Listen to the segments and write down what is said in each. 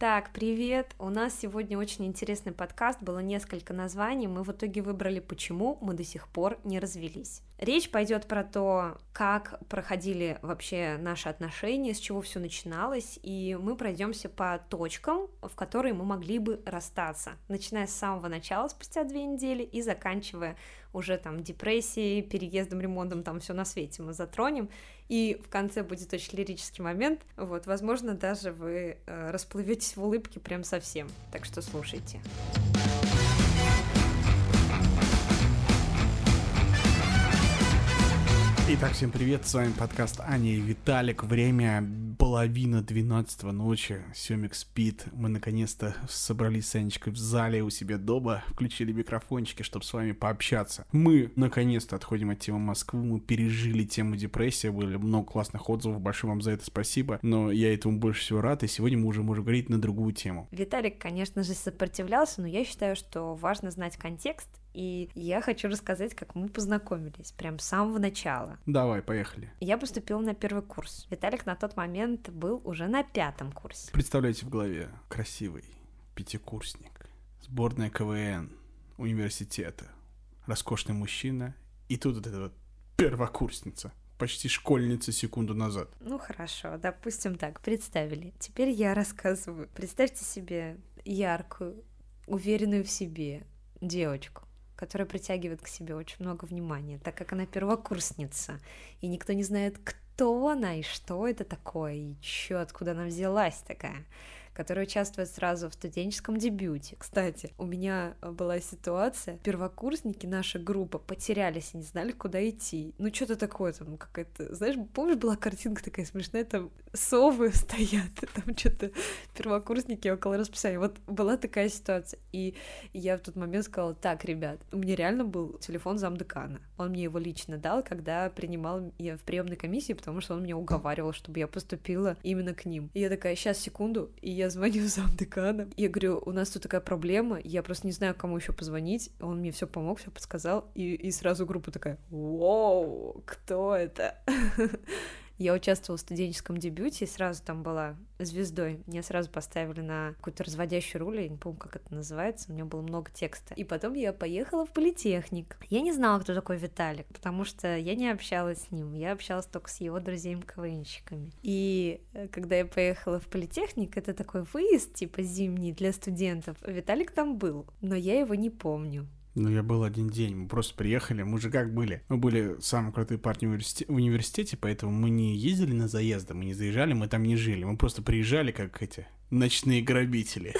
Так, привет! У нас сегодня очень интересный подкаст, было несколько названий, мы в итоге выбрали «Почему мы до сих пор не развелись». Речь пойдет про то, как проходили вообще наши отношения, с чего все начиналось, и мы пройдемся по точкам, в которые мы могли бы расстаться, начиная с самого начала, спустя две недели, и заканчивая уже там депрессией, переездом, ремонтом, там все на свете мы затронем, и в конце будет очень лирический момент, вот, возможно, даже вы э, расплыветесь в улыбке прям совсем, так что слушайте. Итак, всем привет, с вами подкаст Аня и Виталик. Время половина 12 ночи, Семик спит. Мы наконец-то собрались с Анечкой в зале у себя дома, включили микрофончики, чтобы с вами пообщаться. Мы наконец-то отходим от темы Москвы, мы пережили тему депрессии, были много классных отзывов, большое вам за это спасибо, но я этому больше всего рад, и сегодня мы уже можем говорить на другую тему. Виталик, конечно же, сопротивлялся, но я считаю, что важно знать контекст и я хочу рассказать, как мы познакомились, прям с самого начала. Давай, поехали. Я поступила на первый курс. Виталик на тот момент был уже на пятом курсе. Представляете в голове красивый пятикурсник, сборная КВН, университета, роскошный мужчина, и тут вот эта вот первокурсница почти школьница секунду назад. Ну хорошо, допустим так, представили. Теперь я рассказываю. Представьте себе яркую, уверенную в себе девочку, которая притягивает к себе очень много внимания, так как она первокурсница, и никто не знает, кто она и что это такое, и чё, откуда она взялась такая которая участвует сразу в студенческом дебюте. Кстати, у меня была ситуация, первокурсники, наша группа, потерялись и не знали, куда идти. Ну, что-то такое там, какая-то, знаешь, помнишь, была картинка такая смешная, там совы стоят, там что-то первокурсники около расписания. Вот была такая ситуация, и я в тот момент сказала, так, ребят, у меня реально был телефон замдекана. Он мне его лично дал, когда принимал я в приемной комиссии, потому что он меня уговаривал, чтобы я поступила именно к ним. И я такая, сейчас, секунду, и я звоню замдекана. Я говорю, у нас тут такая проблема, я просто не знаю, кому еще позвонить. Он мне все помог, все подсказал, и, и сразу группа такая, вау, кто это? Я участвовала в студенческом дебюте и сразу там была звездой. Меня сразу поставили на какую-то разводящую роль, я не помню, как это называется, у меня было много текста. И потом я поехала в политехник. Я не знала, кто такой Виталик, потому что я не общалась с ним, я общалась только с его друзьями-КВНщиками. И э, когда я поехала в политехник, это такой выезд, типа зимний для студентов, Виталик там был, но я его не помню. Ну, я был один день, мы просто приехали, мы же как были? Мы были самые крутые парни в, университете, поэтому мы не ездили на заезды, мы не заезжали, мы там не жили, мы просто приезжали как эти ночные грабители.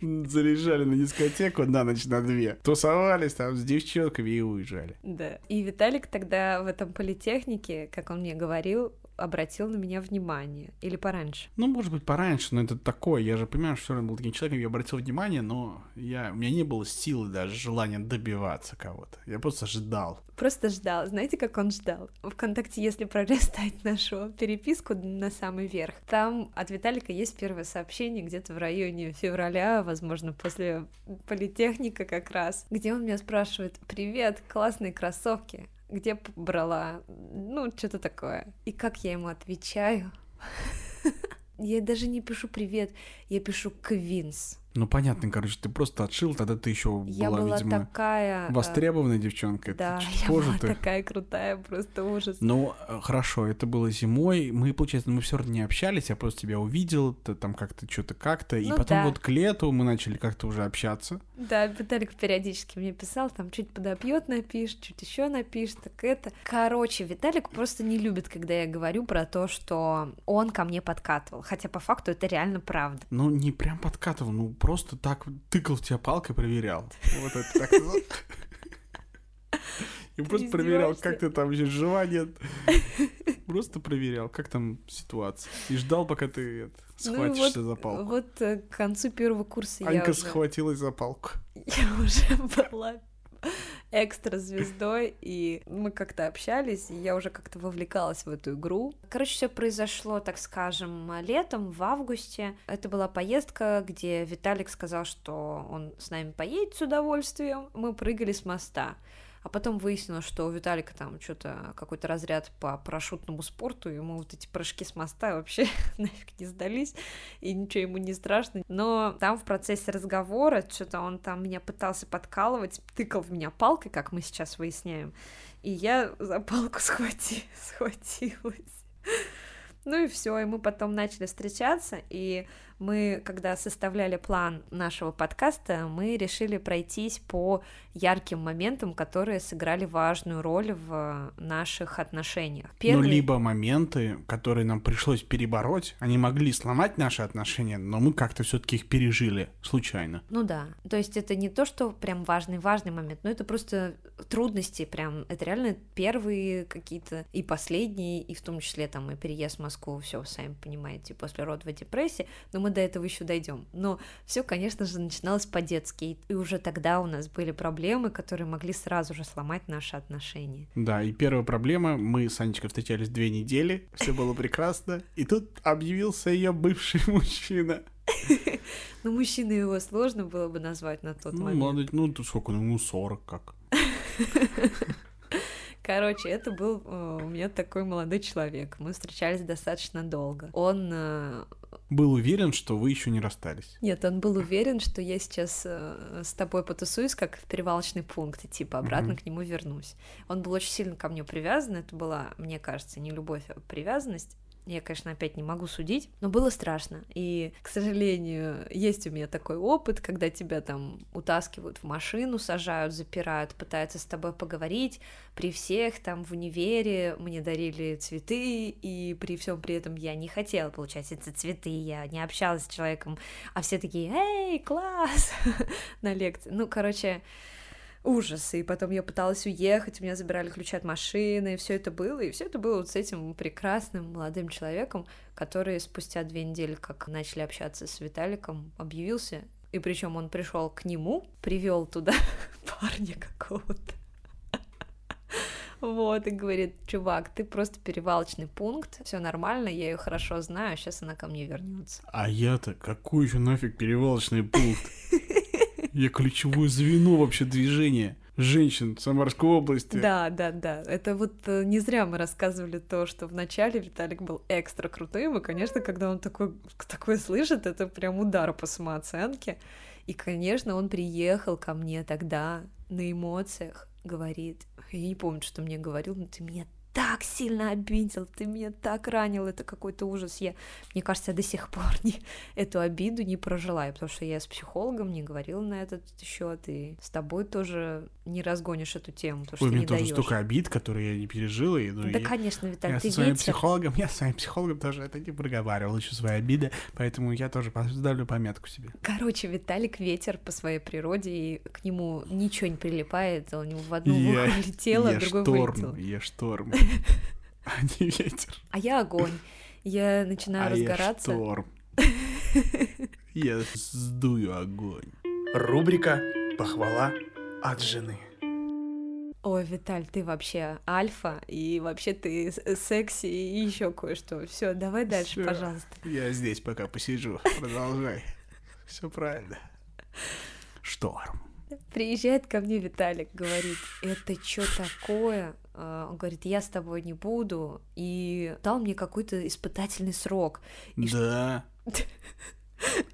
Заряжали на дискотеку на ночь на две. Тусовались там с девчонками и уезжали. Да. И Виталик тогда в этом политехнике, как он мне говорил, обратил на меня внимание? Или пораньше? Ну, может быть, пораньше, но это такое. Я же понимаю, что он был таким человеком, я обратил внимание, но я, у меня не было силы даже желания добиваться кого-то. Я просто ждал. Просто ждал. Знаете, как он ждал? Вконтакте, если пролистать нашу переписку на самый верх, там от Виталика есть первое сообщение где-то в районе февраля, возможно, после политехника как раз, где он меня спрашивает, привет, классные кроссовки, где брала, ну, что-то такое. И как я ему отвечаю? Я даже не пишу привет, я пишу Квинс. Ну, понятно, короче, ты просто отшил, тогда ты еще была, я была видимо, такая... Э, востребованная девчонка. Да, я позже была ты... такая крутая, просто ужас. Ну, э, хорошо, это было зимой, мы, получается, мы все равно не общались, я просто тебя увидел, ты там как-то что-то как-то, и Ну потом да. вот к лету мы начали как-то уже общаться. Да, Виталик периодически мне писал, там чуть подопьет напишет, чуть еще напишет, так это. Короче, Виталик просто не любит, когда я говорю про то, что он ко мне подкатывал, хотя по факту это реально правда. Ну, не прям подкатывал, ну, просто так тыкал в тебя палкой, проверял. Вот это так. И просто проверял, как ты там еще жива, нет. Просто проверял, как там ситуация. И ждал, пока ты это, Ну схватишься вот, за палку. Вот э, к концу первого курса я Анька уже... схватилась за палку. я уже была экстра звездой, и мы как-то общались, и я уже как-то вовлекалась в эту игру. Короче, все произошло, так скажем, летом, в августе. Это была поездка, где Виталик сказал, что он с нами поедет с удовольствием. Мы прыгали с моста. А потом выяснилось, что у Виталика там что-то какой-то разряд по парашютному спорту, ему вот эти прыжки с моста вообще нафиг не сдались, и ничего ему не страшно. Но там в процессе разговора что-то он там меня пытался подкалывать, тыкал в меня палкой, как мы сейчас выясняем, и я за палку схвати... схватилась. Ну и все, и мы потом начали встречаться, и мы, когда составляли план нашего подкаста, мы решили пройтись по ярким моментам, которые сыграли важную роль в наших отношениях. Ну, Первый... Ну, либо моменты, которые нам пришлось перебороть, они могли сломать наши отношения, но мы как-то все-таки их пережили случайно. Ну да, то есть это не то, что прям важный-важный момент, но это просто трудности прям, это реально первые какие-то и последние, и в том числе там и переезд в Москву, все, сами понимаете, после родовой депрессии, но мы до этого еще дойдем. Но все, конечно же, начиналось по-детски, и уже тогда у нас были проблемы, которые могли сразу же сломать наши отношения. Да, и первая проблема, мы с Анечкой встречались две недели, все было прекрасно, и тут объявился ее бывший мужчина. Ну, мужчина его сложно было бы назвать на тот ну, момент. Молодой, ну, тут сколько, ну, 40 как. Короче, это был э, у меня такой молодой человек. Мы встречались достаточно долго. Он э, был уверен, что вы еще не расстались. Нет, он был уверен, что я сейчас э, с тобой потусуюсь, как в перевалочный пункт, и типа обратно mm-hmm. к нему вернусь. Он был очень сильно ко мне привязан. Это была, мне кажется, не любовь, а привязанность. Я, конечно, опять не могу судить, но было страшно. И, к сожалению, есть у меня такой опыт, когда тебя там утаскивают в машину, сажают, запирают, пытаются с тобой поговорить. При всех там в универе мне дарили цветы, и при всем при этом я не хотела получать эти цветы, я не общалась с человеком, а все такие «Эй, класс!» на лекции. Ну, короче, ужас. И потом я пыталась уехать, у меня забирали ключи от машины, и все это было. И все это было вот с этим прекрасным молодым человеком, который спустя две недели, как начали общаться с Виталиком, объявился. И причем он пришел к нему, привел туда парня какого-то. Вот, и говорит, чувак, ты просто перевалочный пункт, все нормально, я ее хорошо знаю, сейчас она ко мне вернется. А я-то какой еще нафиг перевалочный пункт? Я ключевое звено вообще движения женщин Самарской области. Да, да, да. Это вот э, не зря мы рассказывали то, что вначале Виталик был экстра крутым, и, конечно, когда он такой, такое слышит, это прям удар по самооценке. И, конечно, он приехал ко мне тогда на эмоциях, говорит, я не помню, что мне говорил, но ты меня так сильно обидел, ты меня так ранил, это какой-то ужас. Я, мне кажется, я до сих пор не, эту обиду не прожила, потому что я с психологом не говорила на этот счет, и с тобой тоже не разгонишь эту тему, потому что Ой, ты у меня не тоже даешь. столько обид, которые я не пережила. И, ну, Да, и конечно, Виталий, я ты со своим ветер. психологом, я с своим психологом тоже это не проговаривал еще свои обиды, поэтому я тоже поставлю пометку себе. Короче, Виталик ветер по своей природе, и к нему ничего не прилипает, у него в одну Я- ухо летело, я в другой шторм, вылетело. я шторм, а не ветер. А я огонь. Я начинаю а я разгораться. шторм. Я сдую огонь. Рубрика «Похвала от жены». Ой, Виталь, ты вообще альфа, и вообще ты секси и еще кое-что. Все, давай дальше, Всё. пожалуйста. Я здесь пока посижу. Продолжай. Все правильно. Шторм. Приезжает ко мне Виталик, говорит, это что такое? А, Он говорит, я с тобой не буду, и дал мне какой-то испытательный срок. И Да,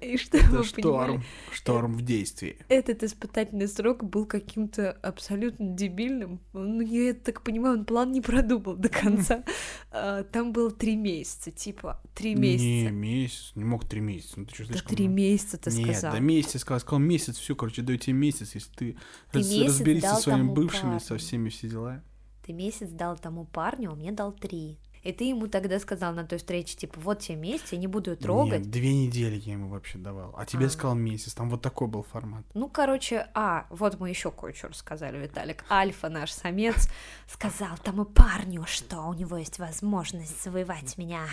И что это вы шторм. понимали, Шторм в действии. этот испытательный срок был каким-то абсолютно дебильным. Ну, я так понимаю, он план не продумал до конца. А, Там было три месяца, типа, три Не, месяца. месяц. Не мог три месяца. Ну ты что, Да слишком... три месяца ты Нет, сказал. да месяц, сказал, сказал месяц, все, короче, даю тебе месяц, если ты, Ты раз- месяц разберись со своими бывшими, парню. со всеми все дела. Ты месяц дал тому парню, а мне дал три. И ты ему тогда сказал на той встрече, типа, вот тебе месяц, я не буду ее трогать. Нет, две недели я ему вообще давал. А тебе А. сказал месяц, там вот такой был формат. Ну, короче, а, вот мы еще кое-что рассказали, Виталик. Альфа, наш самец, сказал тому парню, что у него есть возможность завоевать меня.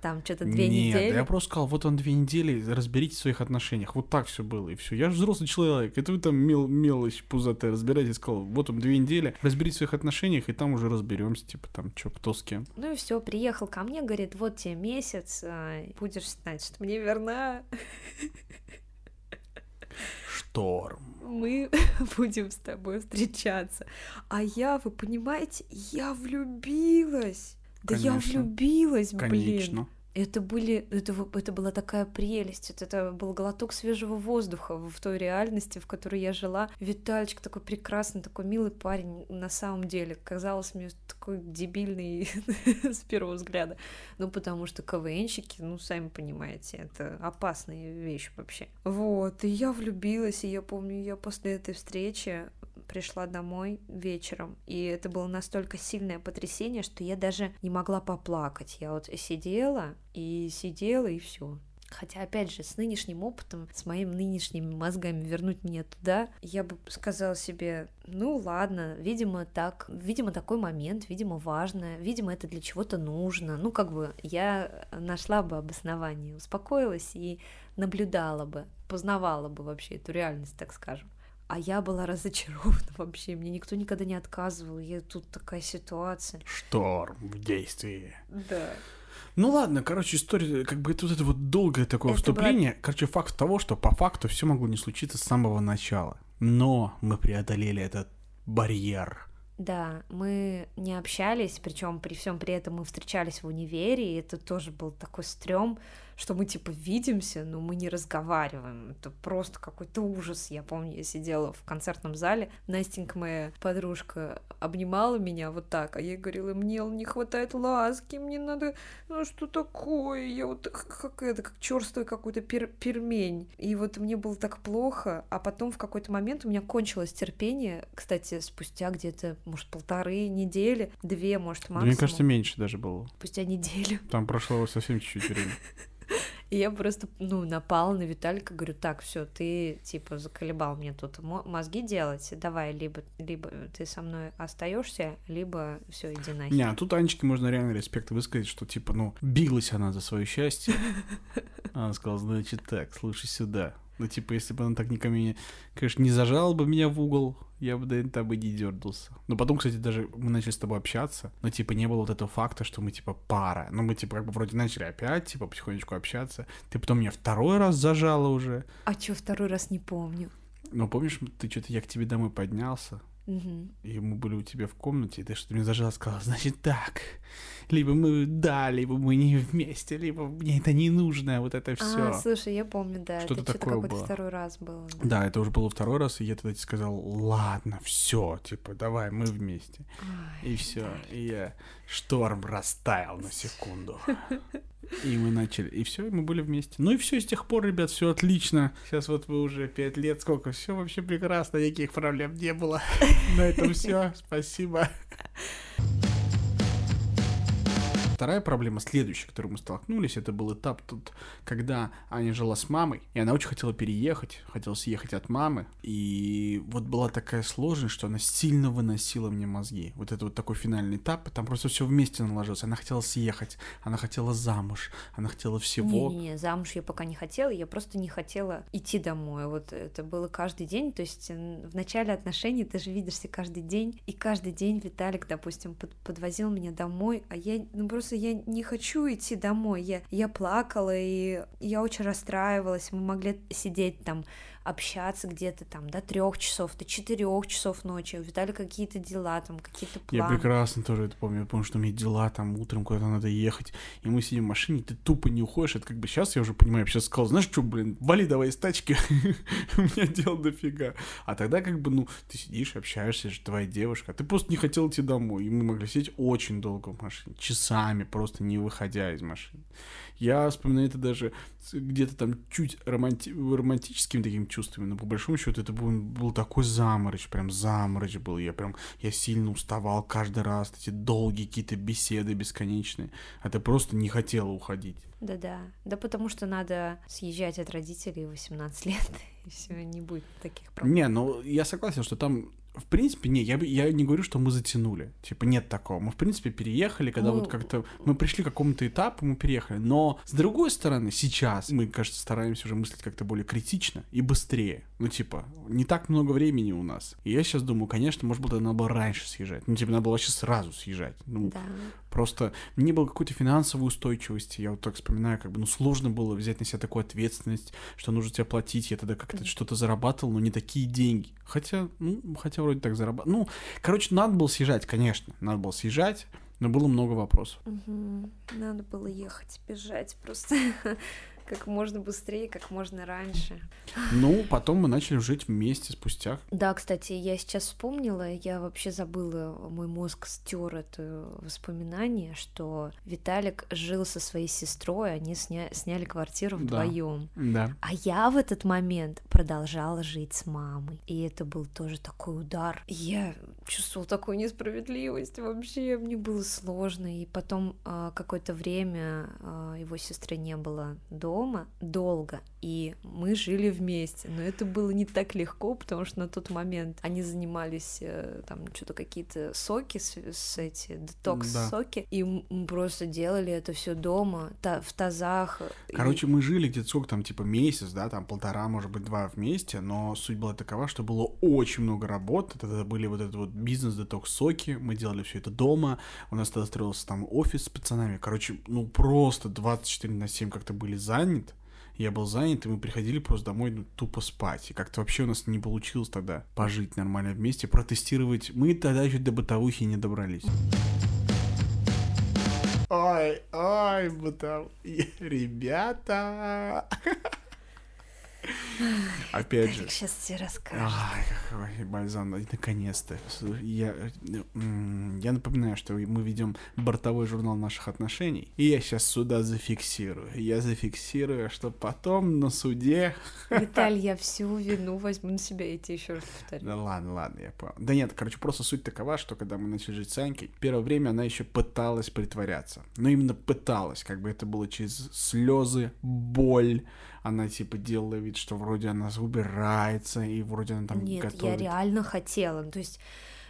Там что-то две Нет, недели. я просто сказал, вот он две недели, разберитесь в своих отношениях. Вот так все было, и все. Я же взрослый человек. Это вы там мел, мелочь пузатая разбираетесь. Сказал, вот он две недели, разберитесь в своих отношениях, и там уже разберемся, типа там, что, кто с кем. Ну и все, приехал ко мне, говорит, вот тебе месяц, а, будешь знать, что мне верна. Шторм. мы будем с тобой встречаться. А я, вы понимаете, я влюбилась. Да я Конечно. влюбилась, блин. Конечно. Это были, это, это была такая прелесть, вот это был глоток свежего воздуха в той реальности, в которой я жила. Витальчик такой прекрасный, такой милый парень на самом деле. Казалось мне такой дебильный с первого взгляда. Ну, потому что КВНщики, ну, сами понимаете, это опасная вещь вообще. Вот, и я влюбилась, и я помню, я после этой встречи пришла домой вечером, и это было настолько сильное потрясение, что я даже не могла поплакать. Я вот сидела и сидела, и все. Хотя, опять же, с нынешним опытом, с моими нынешними мозгами вернуть меня туда, я бы сказала себе, ну ладно, видимо, так, видимо, такой момент, видимо, важно, видимо, это для чего-то нужно. Ну, как бы я нашла бы обоснование, успокоилась и наблюдала бы, познавала бы вообще эту реальность, так скажем. А я была разочарована вообще, мне никто никогда не отказывал, и тут такая ситуация. Шторм в действии. Да. Ну ладно, короче, история, как бы это вот это вот долгое такое Это вступление. Короче, факт того, что по факту все могло не случиться с самого начала. Но мы преодолели этот барьер. Да, мы не общались, причем при всем при этом мы встречались в универе, и это тоже был такой стрём, что мы типа видимся, но мы не разговариваем. Это просто какой-то ужас. Я помню, я сидела в концертном зале, Настенька, моя подружка, обнимала меня вот так, а я говорила, мне не хватает ласки, мне надо, ну что такое, я вот как это, как черствый какой-то пер пельмень. И вот мне было так плохо, а потом в какой-то момент у меня кончилось терпение, кстати, спустя где-то, может, полторы недели, две, может, Да, максимум. мне кажется, меньше даже было. спустя неделю. Там прошло совсем чуть-чуть времени. И я просто, ну, напала на Виталика, говорю, так, все, ты, типа, заколебал мне тут мо- мозги делать, давай, либо, либо ты со мной остаешься, либо все, иди нахер. Не, а тут Анечке можно реально респект высказать, что типа, ну, билась она за свое счастье. Она сказала, значит так, слушай сюда. Ну, типа, если бы она так никому не, конечно, не зажала бы меня в угол, я бы, наверное, там и не дернулся. Но потом, кстати, даже мы начали с тобой общаться, но, типа, не было вот этого факта, что мы, типа, пара. Ну, мы, типа, как бы вроде начали опять, типа, потихонечку общаться. Ты потом меня второй раз зажала уже. А чё, второй раз не помню. Но помнишь, ты что-то, я к тебе домой поднялся, Мгм. и мы были у тебя в комнате, и ты что-то мне зажала, сказала, значит так, либо мы да, либо мы не вместе, либо мне это не нужно, вот это все. А, слушай, я помню, да, Что-то это такое какой-то было. второй раз было. Да, это уже было второй раз, и я тогда тебе сказал, ладно, все, типа, давай, мы вместе. Ай, И все, и я шторм растаял на секунду. И мы начали, и все, и мы были вместе. Ну и все, с тех пор, ребят, все отлично. Сейчас вот вы уже пять лет, сколько, все вообще прекрасно, никаких проблем не было. На этом все, спасибо. Вторая проблема, следующая, с которой мы столкнулись, это был этап тут, когда Аня жила с мамой, и она очень хотела переехать, хотела съехать от мамы, и вот была такая сложность, что она сильно выносила мне мозги. Вот это вот такой финальный этап, там просто все вместе наложилось. Она хотела съехать, она хотела замуж, она хотела всего. Не-не-не, замуж я пока не хотела, я просто не хотела идти домой. Вот это было каждый день, то есть в начале отношений ты же видишься каждый день, и каждый день Виталик, допустим, под- подвозил меня домой, а я, ну просто я не хочу идти домой. Я, я плакала, и я очень расстраивалась. Мы могли сидеть там, общаться где-то там до трех часов, до четырех часов ночи. У Виталика какие-то дела, там какие-то Я планы. прекрасно тоже это помню. Я помню, что у меня дела там утром куда-то надо ехать. И мы сидим в машине, ты тупо не уходишь. Это как бы сейчас я уже понимаю, я сейчас сказал, знаешь что, блин, вали давай из тачки. У меня дел дофига. А тогда как бы, ну, ты сидишь, общаешься, это же твоя девушка. а Ты просто не хотел идти домой. И мы могли сидеть очень долго в машине. Часами просто не выходя из машины. Я вспоминаю это даже где-то там чуть романти- романтическими такими чувствами, но по большому счету это был, был такой заморочь, прям заморочь был. Я прям, я сильно уставал каждый раз, эти долгие какие-то беседы бесконечные. А ты просто не хотела уходить. Да-да. Да потому что надо съезжать от родителей в 18 лет, и все, не будет таких проблем. Не, ну я согласен, что там в принципе, не, я, бы- я не говорю, что мы затянули. Типа, нет такого. Мы, в принципе, переехали, когда Мы- вот как-то... Мы пришли к какому-то этапу, мы переехали. Но, с другой стороны, сейчас мы, кажется, стараемся уже мыслить как-то более критично и быстрее. Ну, типа, не так много времени у нас. И я сейчас думаю, конечно, может быть, надо было раньше съезжать. Ну, типа, надо было вообще сразу съезжать. Ну, Да. Просто не было какой-то финансовой устойчивости. Я вот так вспоминаю, как бы, ну, сложно было взять на себя такую ответственность, что нужно тебе платить. Я тогда как-то что-то зарабатывал, но не такие деньги. Хотя, ну, хотя вроде так зарабатывал. Ну, короче, надо было съезжать, конечно. Надо было съезжать, но было много вопросов. Угу. Надо было ехать, бежать просто как можно быстрее, как можно раньше. Ну, потом мы начали жить вместе спустя. Да, кстати, я сейчас вспомнила, я вообще забыла, мой мозг стер это воспоминание, что Виталик жил со своей сестрой, они сня... сняли квартиру вдвоем. Да. да. А я в этот момент продолжала жить с мамой. И это был тоже такой удар. Я чувствовала такую несправедливость вообще, мне было сложно. И потом э, какое-то время э, его сестры не было дома, дома долго, и мы жили вместе. Но это было не так легко, потому что на тот момент они занимались э, там что-то какие-то соки с, с эти детокс-соки, да. и мы просто делали это все дома, та, в тазах. Короче, и... мы жили где-то сколько там, типа месяц, да, там полтора, может быть, два вместе, но суть была такова, что было очень много работы, тогда были вот этот вот бизнес детокс-соки, мы делали все это дома, у нас тогда строился там офис с пацанами, короче, ну просто 24 на 7 как-то были заняты, занят, я был занят, и мы приходили просто домой ну, тупо спать. И как-то вообще у нас не получилось тогда пожить нормально вместе, протестировать. Мы тогда еще до бытовухи не добрались. Ой, ой, бытов... Ребята! Опять же. сейчас все расскажут. Ай, какой бальзам, наконец-то. Я, я напоминаю, что мы ведем бортовой журнал наших отношений, и я сейчас сюда зафиксирую. Я зафиксирую, что потом на суде... Виталь, я всю вину возьму на себя, и тебе еще раз повторю. Да ладно, ладно, я понял. Да нет, короче, просто суть такова, что когда мы начали жить с Анькой, первое время она еще пыталась притворяться. Но именно пыталась, как бы это было через слезы, боль, она типа делала вид, что вроде она убирается, и вроде она там Нет, готовит. я реально хотела. То есть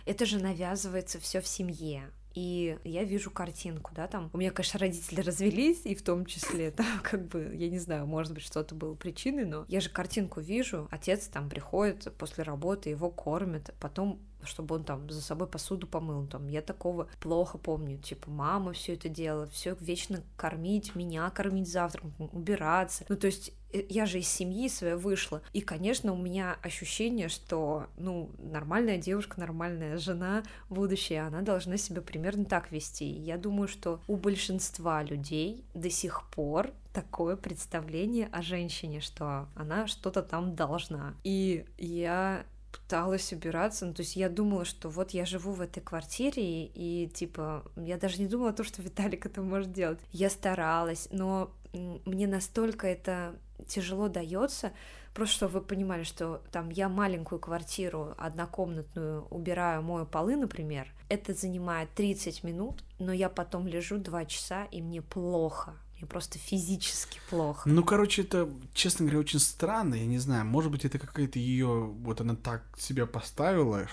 это же навязывается все в семье. И я вижу картинку, да, там. У меня, конечно, родители развелись, и в том числе, там, как бы, я не знаю, может быть, что-то было причиной, но я же картинку вижу, отец там приходит после работы, его кормят, потом чтобы он там за собой посуду помыл. Там я такого плохо помню. Типа мама все это делала, все вечно кормить, меня кормить завтраком, убираться. Ну, то есть э, я же из семьи своей вышла. И, конечно, у меня ощущение, что, ну, нормальная девушка, нормальная жена будущая, она должна себя примерно так вести. Я думаю, что у большинства людей до сих пор такое представление о женщине, что она что-то там должна. И я пыталась убираться. Ну, то есть я думала, что вот я живу в этой квартире, и, типа, я даже не думала то, что Виталик это может делать. Я старалась, но мне настолько это тяжело дается, просто чтобы вы понимали, что там я маленькую квартиру однокомнатную убираю, мою полы, например, это занимает 30 минут, но я потом лежу 2 часа, и мне плохо, мне просто физически плохо. Ну, короче, это, честно говоря, очень странно. Я не знаю, может быть, это какая-то ее, вот она так себя поставила,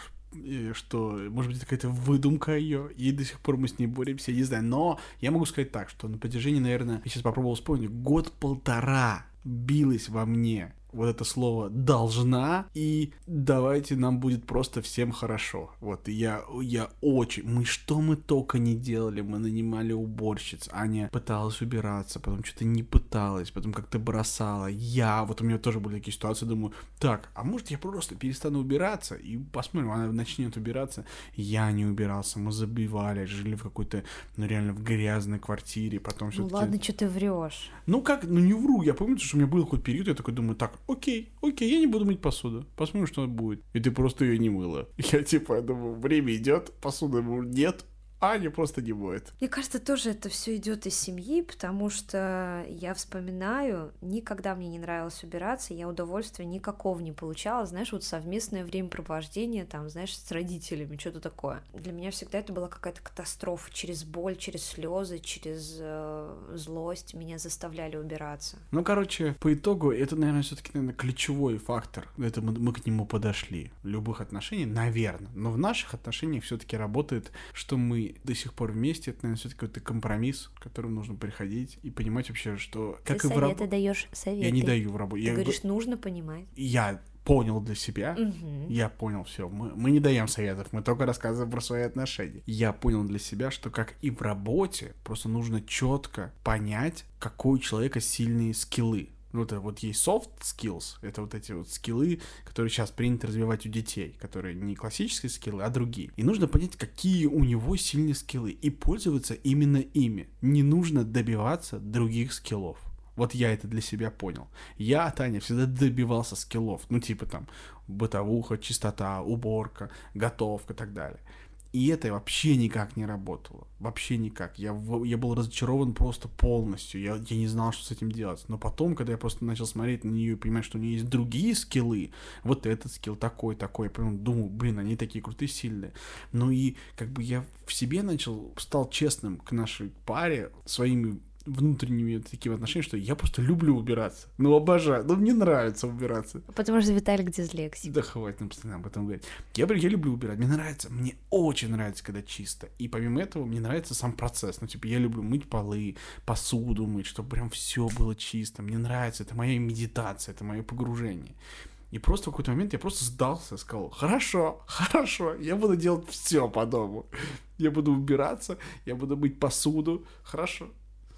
что, может быть, это какая-то выдумка ее, и до сих пор мы с ней боремся, я не знаю. Но я могу сказать так, что на протяжении, наверное, я сейчас попробовал вспомнить, год-полтора билась во мне вот это слово должна, и давайте нам будет просто всем хорошо. Вот, я, я очень... Мы что мы только не делали, мы нанимали уборщиц, Аня пыталась убираться, потом что-то не пыталась, потом как-то бросала. Я, вот у меня тоже были такие ситуации, думаю, так, а может я просто перестану убираться, и посмотрим, она начнет убираться. Я не убирался, мы забивали, жили в какой-то, ну реально в грязной квартире, потом все Ну ладно, что ты врешь. Ну как, ну не вру, я помню, что у меня был какой-то период, я такой думаю, так, окей, окей, я не буду мыть посуду. Посмотрим, что будет. И ты просто ее не мыла. Я типа думаю, время идет, посуды нет, Аня просто не будет. Мне кажется, тоже это все идет из семьи, потому что я вспоминаю, никогда мне не нравилось убираться, я удовольствия никакого не получала, знаешь, вот совместное времяпровождение, там, знаешь, с родителями, что-то такое. Для меня всегда это была какая-то катастрофа, через боль, через слезы, через э, злость меня заставляли убираться. Ну, короче, по итогу, это, наверное, все-таки, наверное, ключевой фактор. Это мы, мы к нему подошли. Любых отношений, наверное. Но в наших отношениях все-таки работает, что мы до сих пор вместе, это, наверное, все-таки какой-то компромисс, к которому нужно приходить и понимать вообще, что... Как Ты и советы в раб... даешь советы. Я не даю в работе. Ты я говоришь, нужно понимать. Я понял для себя, Мгм. я понял все. Мы, мы не даем советов, мы только рассказываем про свои отношения. Я понял для себя, что как и в работе, просто нужно четко понять, какой у человека сильные скиллы. Ну, это вот есть soft skills, это вот эти вот скиллы, которые сейчас принято развивать у детей, которые не классические скиллы, а другие. И нужно понять, какие у него сильные скиллы, и пользоваться именно ими. Не нужно добиваться других скиллов. Вот я это для себя понял. Я, Таня, всегда добивался скиллов. Ну, типа там бытовуха, чистота, уборка, готовка и так далее. И это вообще никак не работало. Вообще никак. Я, я был разочарован просто полностью. Я, я не знал, что с этим делать. Но потом, когда я просто начал смотреть на нее и понимать, что у нее есть другие скиллы, вот этот скилл такой, такой, я прям думаю, блин, они такие крутые, сильные. Ну и как бы я в себе начал, стал честным к нашей паре своими внутренними такими отношениями, что я просто люблю убираться. Ну, обожаю. Ну, мне нравится убираться. Потому что Виталик дислексик. Да хватит нам постоянно об этом говорить. Я, я люблю убирать. Мне нравится, мне очень нравится, когда чисто. И помимо этого, мне нравится сам процесс. Ну, типа, я люблю мыть полы, посуду мыть, чтобы прям все было чисто. Мне нравится, это моя медитация, это мое погружение. И просто в какой-то момент я просто сдался, сказал, хорошо, хорошо, я буду делать все по дому. Я буду убираться, я буду мыть посуду, хорошо.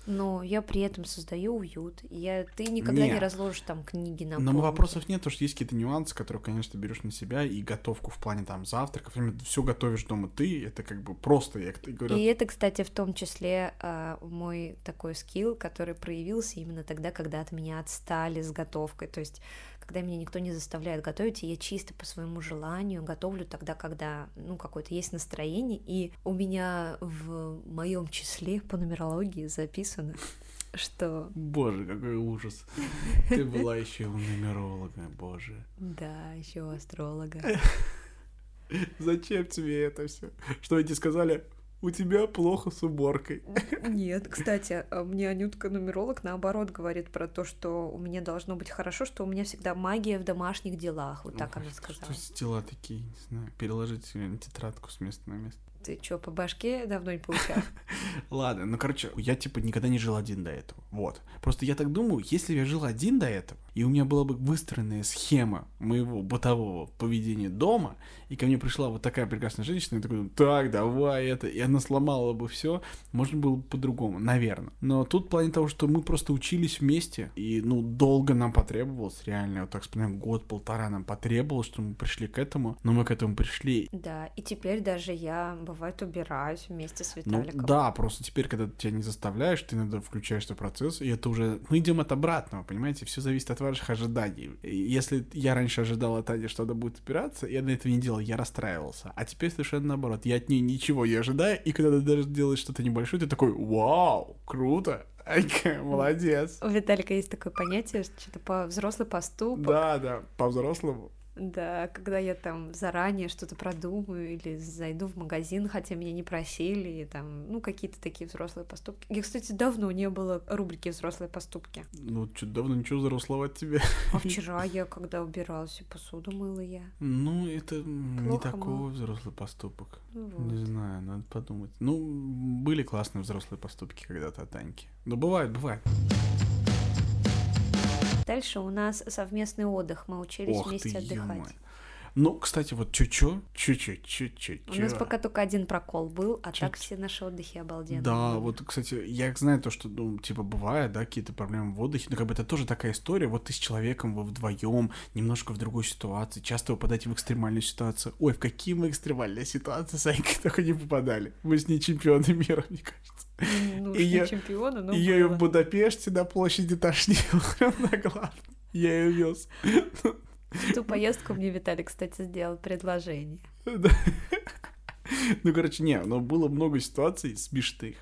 Но я при этом создаю уют. Я... Ты никогда не Нет. разложишь там книги на Но полке. вопросов нет, потому что есть какие-то нюансы, которые, конечно, берешь на себя, и готовку в плане там завтраков, именно все готовишь дома ты, это как бы просто, я говорю, И это, кстати, в том числе а, мой такой скилл, который проявился именно тогда, когда от меня отстали с готовкой. То есть, когда меня никто не заставляет готовить, и я чисто по своему желанию готовлю тогда, когда, ну, какое-то есть настроение. И у меня в моем числе по нумерологии записано, что боже, какой ужас. Ты была еще у нумеролога, боже. да, еще астролога. Зачем тебе это все? Что эти сказали? У тебя плохо с уборкой. Нет, кстати, а мне Анютка нумеролог наоборот говорит про то, что у меня должно быть хорошо, что у меня всегда магия в домашних делах. Вот так Ой, она сказала. Что дела такие, не знаю, переложить тетрадку с места на место. Ты чё, по башке давно не получал? Ладно, ну короче, я типа никогда не жил один до этого. Вот. Просто я так думаю, если бы я жил один до этого, и у меня была бы выстроенная схема моего бытового поведения дома, и ко мне пришла вот такая прекрасная женщина, и такой, так, давай это, и она сломала бы все, можно было бы по-другому, наверное. Но тут в плане того, что мы просто учились вместе, и, ну, долго нам потребовалось, реально, вот так вспоминаю, год-полтора нам потребовалось, что мы пришли к этому, но мы к этому пришли, Да, и теперь даже я, бывает, убираюсь вместе с Ну Виталиком. да, просто теперь, когда ты тебя не заставляешь, ты иногда включаешься в процесс, и это уже... Мы идем от обратного, понимаете? Все зависит от ваших ожиданий. Если я раньше ожидал от Ани, что она будет упираться, я на этого не делал, я расстраивался. А теперь совершенно наоборот. Я от нее ничего не ожидаю, и когда ты даже делаешь что-то небольшое, ты такой, вау, круто, Айка, молодец. У Виталика есть такое понятие, что что-то по взрослый поступок. Да, да, по-взрослому. Да, когда я там заранее что-то продумаю или зайду в магазин, хотя меня не просили, и там, ну, какие-то такие взрослые поступки. Я, кстати, давно не было рубрики «Взрослые поступки». Ну, что давно ничего взрослого от тебя. А вчера я, когда убиралась, и посуду мыла я. Ну, это м, не Плохо такой мало. взрослый поступок. Ну Не вот. знаю, надо подумать. Ну, были классные взрослые поступки когда-то от Таньки. Ну, бывает, бывает. Дальше у нас совместный отдых. Мы учились Ох вместе отдыхать. ё-моё. Ну, кстати, вот чё-чё, чё-чё, чё-чё, У нас пока только один прокол был, а так Чуть- все наши отдыхи обалденные. Да, вот, кстати, я знаю то, что, ну, типа, бывает, да, какие-то проблемы в отдыхе, но как бы это тоже такая история, вот ты с человеком, вы вдвоем, немножко в другой ситуации, часто выпадаете в экстремальную ситуацию. Ой, в какие мы экстремальные ситуации с Анькой только не попадали. Мы с ней чемпионы мира, мне кажется. Ну, и я- чемпиона, но Ее было. в Будапеште на площади тошнило прям на главном. Я ее вез. В ту поездку мне Виталий, кстати, сделал предложение. Ну, короче, не, но было много ситуаций смешных.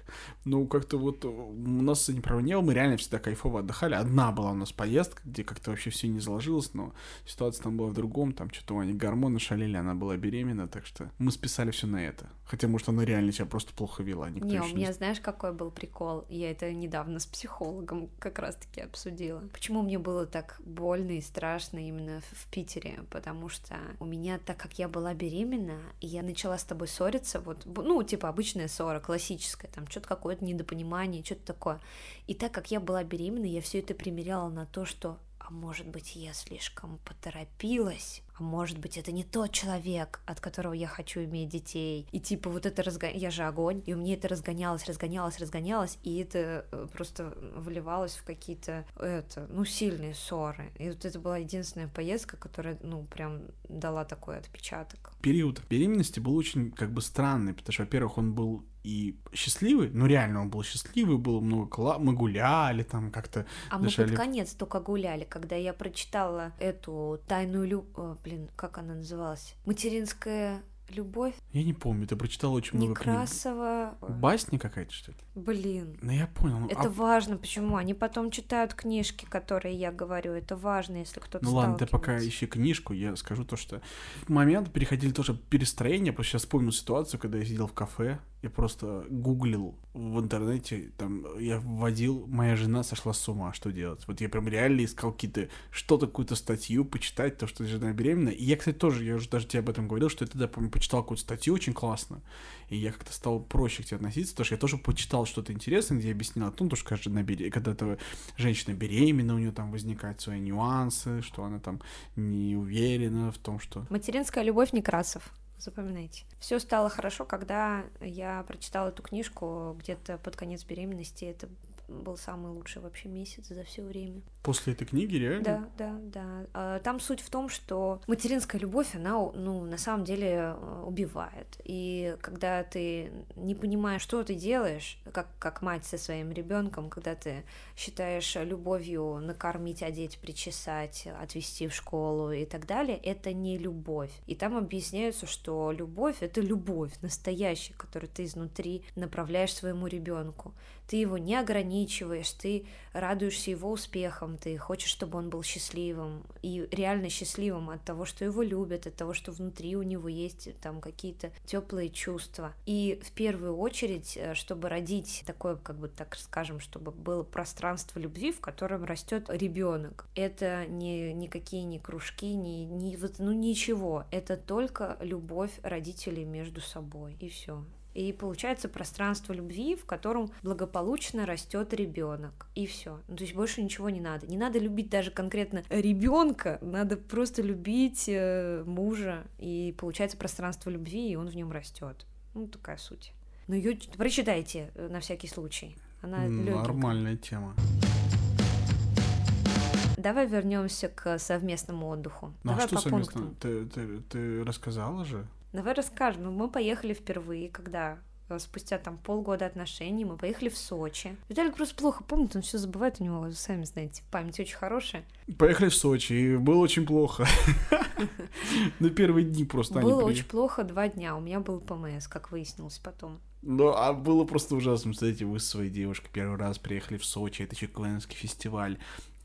Ну, как-то вот у нас не было, мы реально всегда кайфово отдыхали. Одна была у нас поездка, где как-то вообще все не заложилось, но ситуация там была в другом, там что-то у Ани гормоны шалили, она была беременна, так что мы списали все на это. Хотя, может, она реально себя просто плохо вела, никто Не, у меня, знаешь, какой был прикол? Я это недавно с психологом как раз-таки обсудила. Почему мне было так больно и страшно именно в, Питере? Потому что у меня, так как я была беременна, я начала с тобой ссориться, вот, ну, типа обычная ссора, классическая, там что-то какое-то недопонимание, что-то такое. И так как я была беременна, я все это примеряла на то, что а может быть, я слишком поторопилась, а может быть, это не тот человек, от которого я хочу иметь детей. И типа вот это разго... я же огонь, и у меня это разгонялось, разгонялось, разгонялось, и это э, просто выливалось в какие-то, это, ну, сильные ссоры. И вот это была единственная поездка, которая, ну, прям дала такой отпечаток. Период беременности был очень, как бы, странный, потому что, во-первых, он был и счастливый, ну реально он был счастливый, было много кла... мы гуляли там как-то. А дышали. мы под конец только гуляли, когда я прочитала эту тайную любовь, блин, как она называлась, материнская Любовь? Я не помню, ты прочитал очень много Некрасова... книг. Басня какая-то, что ли? Блин. Ну, я понял. Ну, это а... важно, почему? Они потом читают книжки, которые я говорю. Это важно, если кто-то Ну ладно, ты пока ищи книжку, я скажу то, что в момент переходили тоже перестроение, что сейчас вспомнил ситуацию, когда я сидел в кафе, я просто гуглил в интернете, там, я вводил, моя жена сошла с ума, что делать? Вот я прям реально искал какие-то, что-то, какую-то статью, почитать, то, что жена беременна. И я, кстати, тоже, я уже даже тебе об этом говорил, что я тогда, помню, почитал какую-то статью очень классно, и я как-то стал проще к тебе относиться, потому что я тоже почитал что-то интересное, где я объяснил о том, что жена беременна, когда -то женщина беременна, у нее там возникают свои нюансы, что она там не уверена в том, что... Материнская любовь Некрасов запоминайте. Все стало хорошо, когда я прочитала эту книжку где-то под конец беременности. Это был самый лучший вообще месяц за все время. После этой книги, реально? Да, да, да. А, там суть в том, что материнская любовь, она, ну, на самом деле э, убивает. И когда ты не понимаешь, что ты делаешь, как, как мать со своим ребенком, когда ты считаешь любовью накормить, одеть, причесать, отвезти в школу и так далее, это не любовь. И там объясняется, что любовь — это любовь настоящая, которую ты изнутри направляешь своему ребенку ты его не ограничиваешь, ты радуешься его успехам, ты хочешь, чтобы он был счастливым и реально счастливым от того, что его любят, от того, что внутри у него есть там какие-то теплые чувства. И в первую очередь, э, чтобы родить такое, как бы так скажем, чтобы было пространство любви, в котором растет ребенок. Это не никакие не кружки, не, не ну ничего. Это только любовь родителей между собой и все. И получается пространство любви, в котором благополучно растет ребенок. И все. Ну, то есть больше ничего не надо. Не надо любить даже конкретно ребенка, надо просто любить э, мужа. И получается пространство любви, и он в нем растет. Ну, такая суть. Ну, ее прочитайте э, на всякий случай. Она Нормальная легенькая. тема. Давай вернемся к совместному отдыху. Ну, а Давай а что совместно? Ты, ты, ты рассказала же? Давай расскажем. Ну, мы поехали впервые, когда э, спустя там полгода отношений мы поехали в Сочи. Виталик просто плохо помнит, он все забывает, у него, вы сами знаете, память очень хорошая. Поехали в Сочи, и было очень плохо. На первые дни просто Было очень плохо два дня, у меня был ПМС, как выяснилось потом. Ну, а было просто ужасно. Представляете, вы с своей девушкой первый раз приехали в Сочи, это еще фестиваль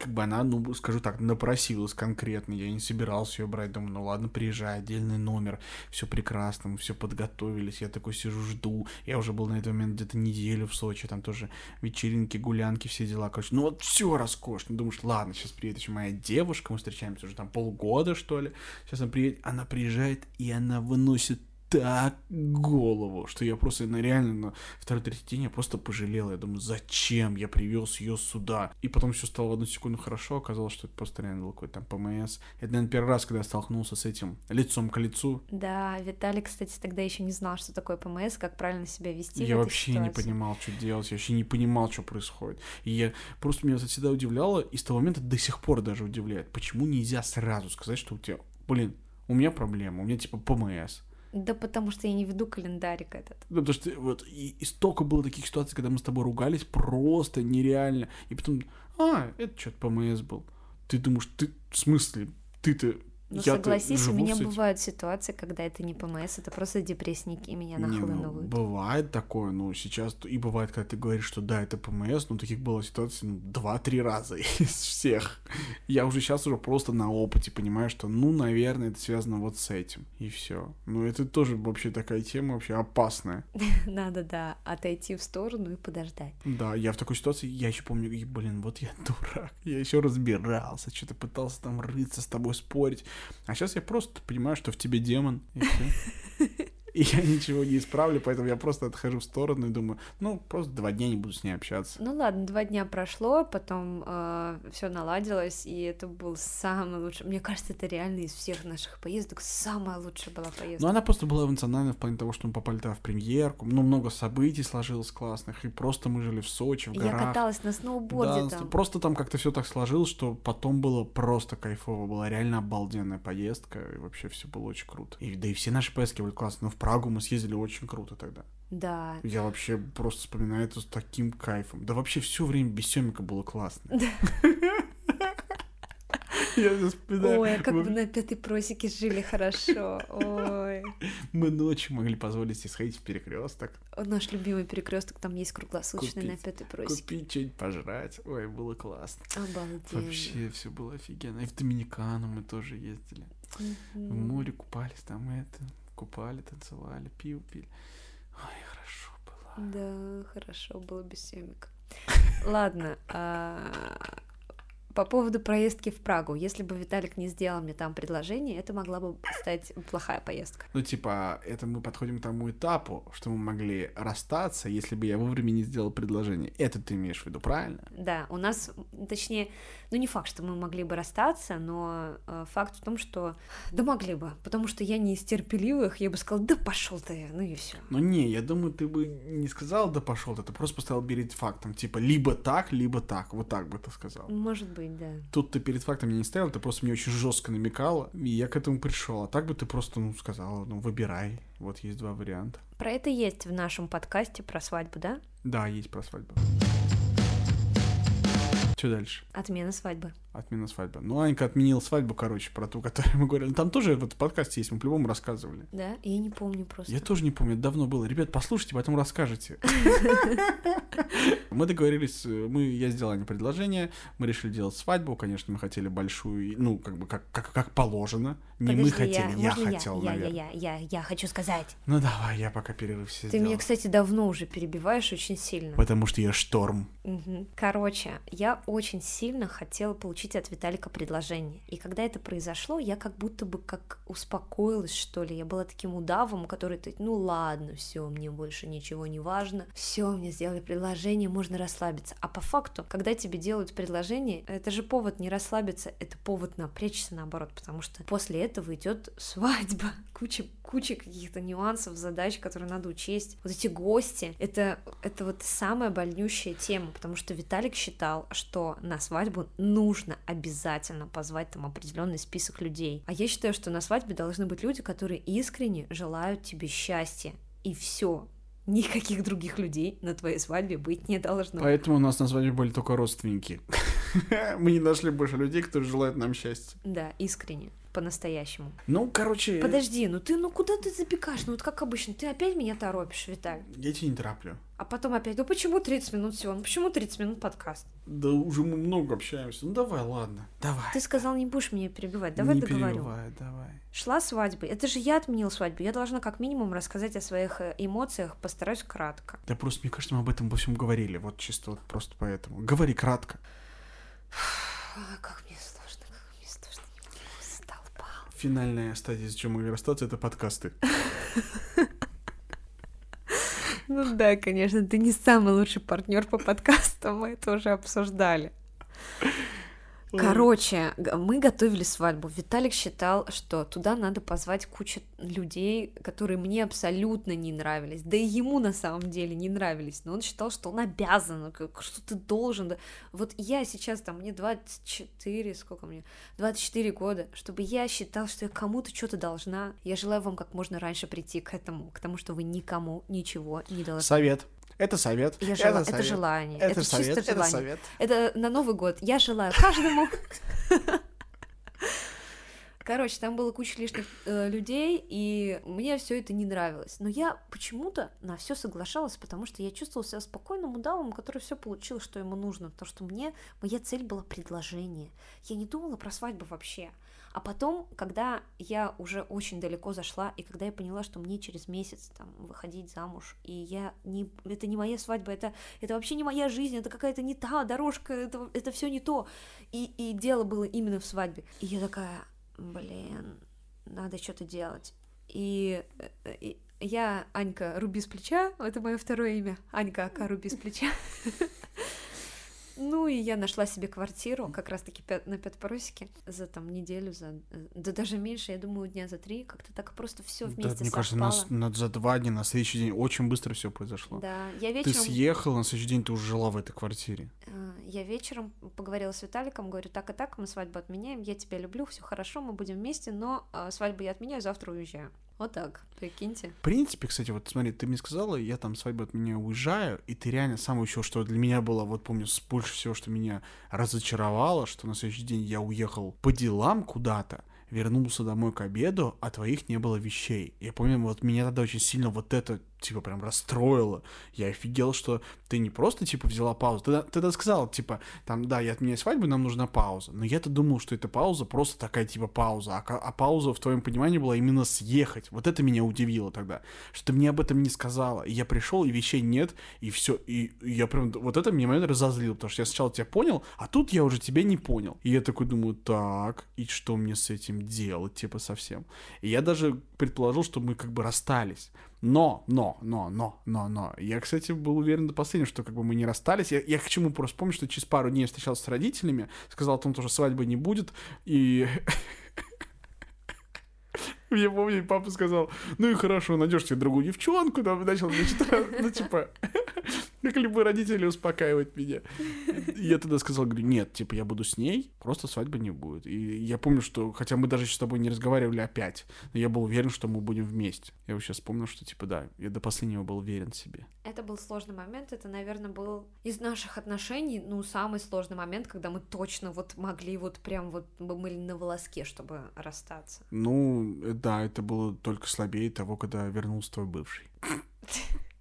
как бы она, ну, скажу так, напросилась конкретно, я не собирался ее брать, думаю, ну ладно, приезжай, отдельный номер, все прекрасно, мы все подготовились, я такой сижу, жду, я уже был на этот момент где-то неделю в Сочи, там тоже вечеринки, гулянки, все дела, короче, ну вот все роскошно, думаешь, ладно, сейчас приедет еще моя девушка, мы встречаемся уже там полгода, что ли, сейчас она приедет, она приезжает, и она выносит так голову, что я просто на реально на второй третий день я просто пожалел. Я думаю, зачем я привез ее сюда? И потом все стало в одну секунду хорошо. Оказалось, что это просто реально был какой-то там ПМС. Это, наверное, первый раз, когда я столкнулся с этим лицом к лицу. Да, Виталий, кстати, тогда еще не знал, что такое ПМС, как правильно себя вести. Я вообще ситуации. не понимал, что делать. Я вообще не понимал, что происходит. И я просто меня это всегда удивляло, и с того момента до сих пор даже удивляет. Почему нельзя сразу сказать, что у тебя, блин, у меня проблема, у меня типа ПМС. Да потому что я не веду календарик этот. Да, потому что вот и, и столько было таких ситуаций, когда мы с тобой ругались, просто нереально. И потом, а, это что-то ПМС был. Ты думаешь, ты в смысле, ты-то ну, согласись, у меня бывают ситуации, когда это не ПМС, это просто депрессники меня нахлынывают. Не, ну, бывает такое, ну, сейчас и бывает, когда ты говоришь, что да, это ПМС, но таких было ситуаций ну, два-три раза из всех. Я уже сейчас уже просто на опыте понимаю, что, ну, наверное, это связано вот с этим, и все. Ну, это тоже вообще такая тема вообще опасная. Надо, да, отойти в сторону и подождать. Да, я в такой ситуации, я еще помню, блин, вот я дурак, я еще разбирался, что-то пытался там рыться с тобой спорить, а сейчас я просто понимаю, что в тебе демон, и все. и я ничего не исправлю, поэтому я просто отхожу в сторону и думаю, ну, просто два дня не буду с ней общаться. Ну ладно, два дня прошло, потом э, все наладилось, и это был самый лучший. Мне кажется, это реально из всех наших поездок самая лучшая была поездка. Ну, она просто была эмоциональна в плане того, что мы попали туда в премьерку, ну, много событий сложилось классных, и просто мы жили в Сочи, в горах. Я каталась на сноуборде да, там. Просто там как-то все так сложилось, что потом было просто кайфово, была реально обалденная поездка, и вообще все было очень круто. И, да и все наши поездки были классные, но в Прагу мы съездили очень круто тогда. Да. Я вообще просто вспоминаю это с таким кайфом. Да вообще все время без Семика было классно. Я вспоминаю. Ой, а как бы на пятой просеке жили хорошо. Ой. Мы ночью могли позволить себе сходить в перекресток. Наш любимый перекресток там есть круглосуточный на пятой просеке. Купить что-нибудь пожрать. Ой, было классно. Обалденно. Вообще все было офигенно. И в Доминикану мы тоже ездили. В море купались, там это, купали, танцевали, пиво пили. Ой, хорошо было. Да, хорошо было без Семика. Ладно, а, по поводу проездки в Прагу. Если бы Виталик не сделал мне там предложение, это могла бы стать плохая поездка. Ну, типа, это мы подходим к тому этапу, что мы могли расстаться, если бы я вовремя не сделал предложение. Это ты имеешь в виду, правильно? Да, у нас, точнее, ну не факт, что мы могли бы расстаться, но э, факт в том, что да могли бы, потому что я не из терпеливых, я бы сказала, да пошел ты, ну и все. Ну не, я думаю, ты бы не сказал, да пошел ты, ты просто поставил перед фактом, типа либо так, либо так, вот так бы ты сказал. Может быть, да. Тут ты перед фактом меня не ставил, ты просто мне очень жестко намекала, и я к этому пришел. А так бы ты просто, ну, сказала, ну, выбирай. Вот есть два варианта. Про это есть в нашем подкасте про свадьбу, да? Да, есть про свадьбу. Что дальше? Отмена свадьбы. Отмена свадьбы. Ну, Анька отменила свадьбу, короче, про ту, которую мы говорили. Там тоже вот в подкасте есть, мы по-любому рассказывали. Да? Я не помню просто. Я тоже не помню, это давно было. Ребят, послушайте, потом расскажете. Мы договорились, мы, я сделал Ане предложение, мы решили делать свадьбу, конечно, мы хотели большую, ну, как бы, как, как, как положено. Не мы хотели, я, хотел, я, наверное. Я, я, я, я хочу сказать. Ну, давай, я пока перерыв все Ты меня, кстати, давно уже перебиваешь очень сильно. Потому что я шторм. Угу. Короче, я очень сильно хотела получить от Виталика предложение. И когда это произошло, я как будто бы как успокоилась, что ли. Я была таким удавом, который, ну ладно, все, мне больше ничего не важно. Все, мне сделали предложение, можно расслабиться. А по факту, когда тебе делают предложение, это же повод не расслабиться, это повод напрячься наоборот, потому что после этого идет свадьба, куча куча каких-то нюансов, задач, которые надо учесть. Вот эти гости, это, это вот самая больнющая тема, потому что Виталик считал, что на свадьбу нужно обязательно позвать там определенный список людей. А я считаю, что на свадьбе должны быть люди, которые искренне желают тебе счастья. И все, никаких других людей на твоей свадьбе быть не должно. Поэтому у нас на свадьбе были только родственники. Мы не нашли больше людей, которые желают нам счастья. Да, искренне по-настоящему. Ну, короче... Подожди, ну ты, ну куда ты запекаешь? Ну вот как обычно, ты опять меня торопишь, Виталий. Я тебя не тороплю. А потом опять, ну почему 30 минут всего? Ну почему 30 минут подкаст? Да уже мы много общаемся. Ну давай, ладно, давай. Ты сказал, не будешь меня перебивать, давай не договорю. перебивай, давай. Шла свадьба. Это же я отменил свадьбу. Я должна как минимум рассказать о своих э, эмоциях, постараюсь кратко. Да просто, мне кажется, мы об этом во всем говорили. Вот чисто вот просто поэтому. Говори кратко. Как мне сложно, как мне сложно. Задолбал. Финальная стадия, с чем мы расстаться, это подкасты. Ну да, конечно, ты не самый лучший партнер по подкастам, мы это уже обсуждали. Короче, мы готовили свадьбу. Виталик считал, что туда надо позвать кучу людей, которые мне абсолютно не нравились. Да и ему на самом деле не нравились. Но он считал, что он обязан, как- что ты должен. Вот я сейчас, там, мне 24, сколько мне? 24 года. Чтобы я считал, что я кому-то что-то должна. Я желаю вам как можно раньше прийти к этому, к тому, что вы никому ничего не должны. Совет. Это совет. Я это, жела- это совет. желание. Это, Это совет. чисто Это желание. совет. Это на Новый год. Я желаю каждому. Короче, там было куча лишних э, людей, и мне все это не нравилось. Но я почему-то на все соглашалась, потому что я чувствовала себя спокойным удавом, который все получил, что ему нужно. То, что мне моя цель была предложение. Я не думала про свадьбу вообще. А потом, когда я уже очень далеко зашла, и когда я поняла, что мне через месяц там выходить замуж, и я не, это не моя свадьба, это, это вообще не моя жизнь, это какая-то не та дорожка, это, это все не то. И, и дело было именно в свадьбе. И я такая, блин, надо что-то делать. И, и, Я Анька Руби с плеча, это мое второе имя. Анька Ака Руби с плеча. Ну и я нашла себе квартиру, как раз-таки на Пятпоросике, за там неделю, за да даже меньше, я думаю, дня за три, как-то так просто все вместе да, Мне кажется, на, на, за два дня, на следующий день очень быстро все произошло. Да, я вечером... Ты съехала, на следующий день ты уже жила в этой квартире. А, я вечером поговорила с Виталиком, говорю, так и так, мы свадьбу отменяем, я тебя люблю, все хорошо, мы будем вместе, но а, свадьбу я отменяю, завтра уезжаю. Вот так, прикиньте. В принципе, кстати, вот смотри, ты мне сказала, я там свадьбу от меня уезжаю, и ты реально самое еще, что для меня было, вот помню, больше всего, что меня разочаровало, что на следующий день я уехал по делам куда-то, вернулся домой к обеду, а твоих не было вещей. Я помню, вот меня тогда очень сильно вот это типа, прям расстроило. Я офигел, что ты не просто, типа, взяла паузу. Ты, ты тогда сказал, типа, там, да, я отменяю свадьбу, нам нужна пауза. Но я-то думал, что это пауза просто такая, типа, пауза. А, а пауза, в твоем понимании, была именно съехать. Вот это меня удивило тогда, что ты мне об этом не сказала. И я пришел, и вещей нет, и все. И я прям, вот это меня момент разозлил, потому что я сначала тебя понял, а тут я уже тебя не понял. И я такой думаю, так, и что мне с этим делать, типа, совсем? И я даже предположил, что мы как бы расстались. Но, но, но, но, но, но. Я, кстати, был уверен до последнего, что как бы мы не расстались. Я, я к чему просто помню, что через пару дней встречался с родителями, сказал о том, что свадьбы не будет, и я помню, папа сказал, ну и хорошо, найдешь себе другую девчонку, там, начал, ну, типа, как любые родители успокаивать меня. И я тогда сказал, говорю, нет, типа, я буду с ней, просто свадьбы не будет. И я помню, что, хотя мы даже с тобой не разговаривали опять, но я был уверен, что мы будем вместе. Я вот сейчас вспомнил, что, типа, да, я до последнего был уверен в себе. Это был сложный момент, это, наверное, был из наших отношений, ну, самый сложный момент, когда мы точно вот могли вот прям вот, мы были на волоске, чтобы расстаться. Ну, да, это было только слабее того, когда вернулся твой бывший.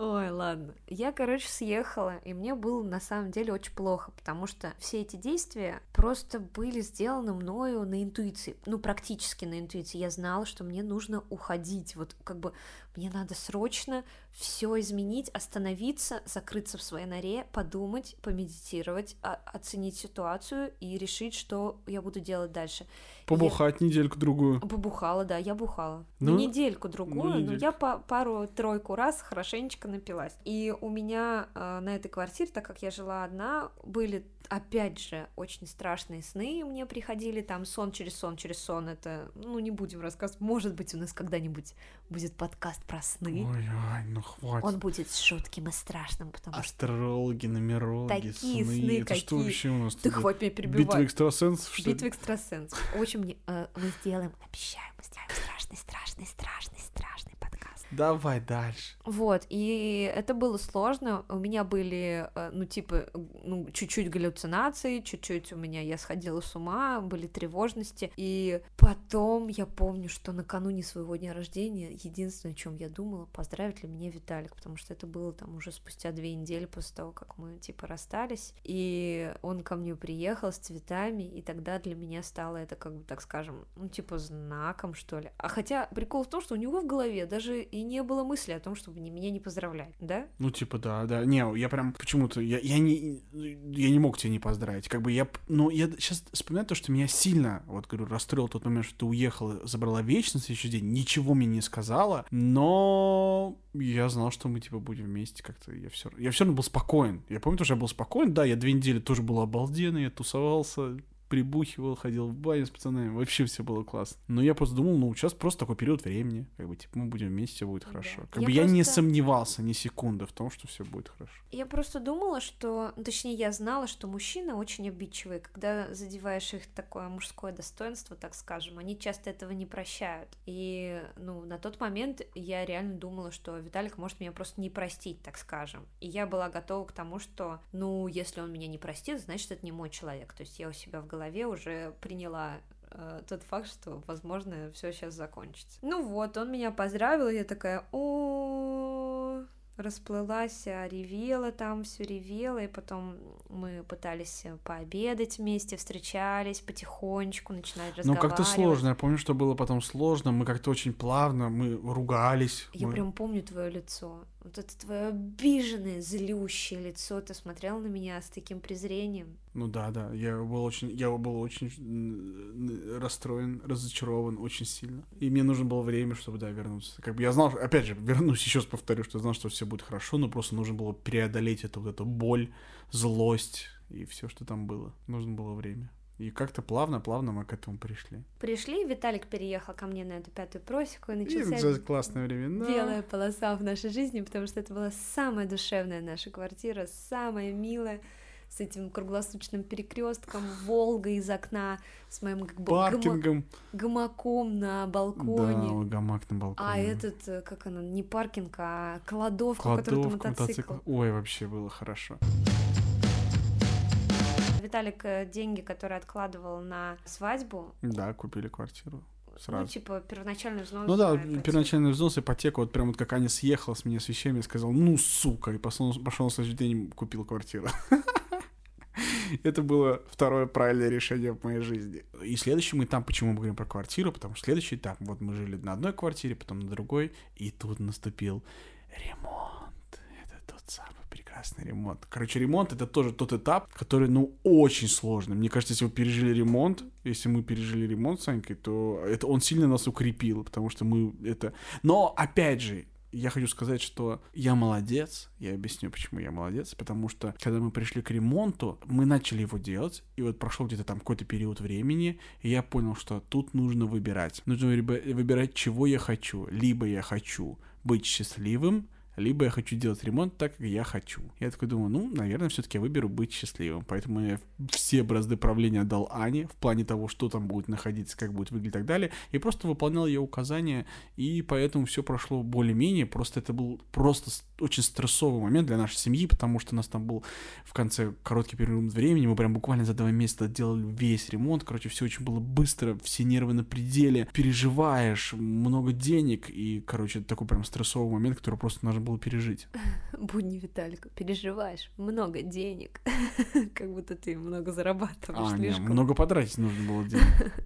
Ой, ладно. Я, короче, съехала, и мне было на самом деле очень плохо, потому что все эти действия просто были сделаны мною на интуиции, ну, практически на интуиции. Я знала, что мне нужно уходить, вот как бы мне надо срочно все изменить, остановиться, закрыться в своей норе, подумать, помедитировать, оценить ситуацию и решить, что я буду делать дальше. Побухать я... недельку-другую. Побухала, да, я бухала. Ну, недельку-другую, ну, но я по пару-тройку раз хорошенечко напилась. И у меня э, на этой квартире, так как я жила одна, были опять же, очень страшные сны мне приходили, там сон через сон через сон, это, ну, не будем рассказывать, может быть, у нас когда-нибудь будет подкаст про сны. Ой, ой, ну хватит. Он будет жутким и страшным, потому Астрологи, что... нумерологи, Такие сны, сны это какие... что вообще у нас? Ты хватит меня перебивать. Битва экстрасенсов, что Битва экстрасенсов. Очень, э, мы сделаем, обещаю, мы сделаем страшный, страшный, страшный, страшный Давай дальше. Вот, и это было сложно. У меня были, э, ну, типа, ну, чуть-чуть галлюцинации, чуть-чуть у меня я сходила с ума, были тревожности. И потом я помню, что накануне своего дня рождения единственное, о чем я думала, поздравит ли меня Виталик, потому что это было там уже спустя две недели после того, как мы, типа, расстались. И он ко мне приехал с цветами, и тогда для меня стало это, как бы, так скажем, ну, типа, знаком, что ли. А хотя прикол в том, что у него в голове даже и не было мысли о том, чтобы меня не поздравлять, да? Ну, типа, да, да. Не, я прям почему-то, я, я не, я не мог тебя не поздравить. Как бы я, ну, я сейчас вспоминаю то, что меня сильно, вот, говорю, расстроил тот момент, что ты уехала, забрала вещи на следующий день, ничего мне не сказала, но я знал, что мы, типа, будем вместе как-то, я все, я все равно был спокоен. Я помню, что я был спокоен, да, я две недели тоже был обалденный, я тусовался, прибухивал, ходил в баню с пацанами, вообще все было классно. Но я просто думал, ну, сейчас просто такой период времени, как бы, типа, мы будем вместе, все будет хорошо. Как я бы я просто... не сомневался ни секунды в том, что все будет хорошо. Я просто думала, что, ну, точнее, я знала, что мужчины очень обидчивые, когда задеваешь их такое мужское достоинство, так скажем, они часто этого не прощают. И, ну, на тот момент я реально думала, что Виталик может меня просто не простить, так скажем. И я была готова к тому, что, ну, если он меня не простит, значит, это не мой человек. То есть я у себя в голове голове уже приняла э, тот факт, что, возможно, все сейчас закончится. Ну вот, он меня поздравил, и я такая, о, расплылась, ревела там, все ревела, и потом мы пытались пообедать вместе, встречались потихонечку, начинали разговаривать. Ну, как-то сложно, я помню, что было потом сложно, мы как-то очень плавно, мы ругались. Я мы... прям помню твое лицо, вот это твое обиженное, злющее лицо, ты смотрел на меня с таким презрением. Ну да, да, я был очень, я был очень расстроен, разочарован очень сильно. И мне нужно было время, чтобы, да, вернуться. Как бы я знал, опять же, вернусь, еще раз повторю, что я знал, что все будет хорошо, но просто нужно было преодолеть эту вот эту боль, злость и все, что там было. Нужно было время. И как-то плавно-плавно мы к этому пришли. Пришли, Виталик переехал ко мне на эту пятую просеку, и начался и классное время. белая полоса в нашей жизни, потому что это была самая душевная наша квартира, самая милая, с этим круглосуточным перекрестком, Волга из окна, с моим как бы паркингом, гамаком на балконе. Да, гамак на балконе. А этот, э, как оно, не паркинг, а кладовка, кладовка в которой мотоцикл. мотоцикл. Ой, вообще было хорошо. Виталик э, деньги, которые откладывал на свадьбу. Да, купили квартиру. Сразу. Ну, типа, первоначальный взнос. Ну да, ипотеку. первоначальный взнос, ипотека, вот прям вот как Аня съехала с меня с вещами, сказал, ну, сука, и пошел, пошел на следующий день купил квартиру. Это было второе правильное решение в моей жизни. И следующий этап, почему мы говорим про квартиру, потому что следующий этап, вот мы жили на одной квартире, потом на другой, и тут наступил ремонт. Это тот самый прекрасный ремонт. Короче, ремонт это тоже тот этап, который, ну, очень сложный. Мне кажется, если вы пережили ремонт, если мы пережили ремонт с Анькой, то это он сильно нас укрепил, потому что мы это... Но, опять же, я хочу сказать, что я молодец. Я объясню, почему я молодец. Потому что, когда мы пришли к ремонту, мы начали его делать. И вот прошел где-то там какой-то период времени. И я понял, что тут нужно выбирать. Нужно выбирать, чего я хочу. Либо я хочу быть счастливым, либо я хочу делать ремонт так, как я хочу. Я такой думаю, ну, наверное, все-таки я выберу быть счастливым. Поэтому я все бразды правления дал Ане в плане того, что там будет находиться, как будет выглядеть и так далее. И просто выполнял ее указания, и поэтому все прошло более-менее. Просто это был просто очень стрессовый момент для нашей семьи, потому что у нас там был в конце короткий период времени, мы прям буквально за два месяца делали весь ремонт. Короче, все очень было быстро, все нервы на пределе, переживаешь, много денег, и, короче, такой прям стрессовый момент, который просто нужно было пережить. Будни Виталика, переживаешь, много денег, как будто ты много зарабатываешь. А, нет, много потратить нужно было денег.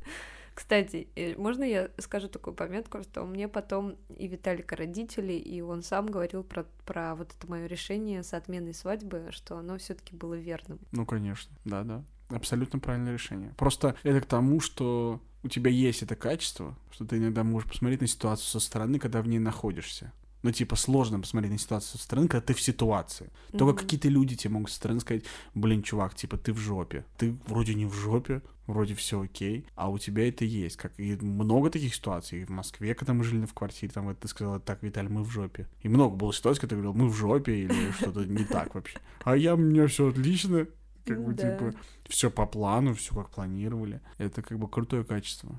Кстати, э, можно я скажу такую пометку, что мне потом и Виталика родители, и он сам говорил про, про вот это мое решение с отменой свадьбы, что оно все-таки было верным. Ну, конечно, да-да. Абсолютно правильное решение. Просто это к тому, что у тебя есть это качество, что ты иногда можешь посмотреть на ситуацию со стороны, когда в ней находишься. Ну, типа, сложно посмотреть на ситуацию со стороны, когда ты в ситуации. Только mm-hmm. какие-то люди тебе могут со стороны сказать, блин, чувак, типа, ты в жопе. Ты вроде не в жопе, вроде все окей, а у тебя это есть. Как и много таких ситуаций. И в Москве, когда мы жили в квартире, там ты сказала, так, Виталий, мы в жопе. И много было ситуаций, когда ты говорил, мы в жопе, или что-то не так вообще. А я, у меня все отлично. Как бы, типа, все по плану, все как планировали. Это как бы крутое качество.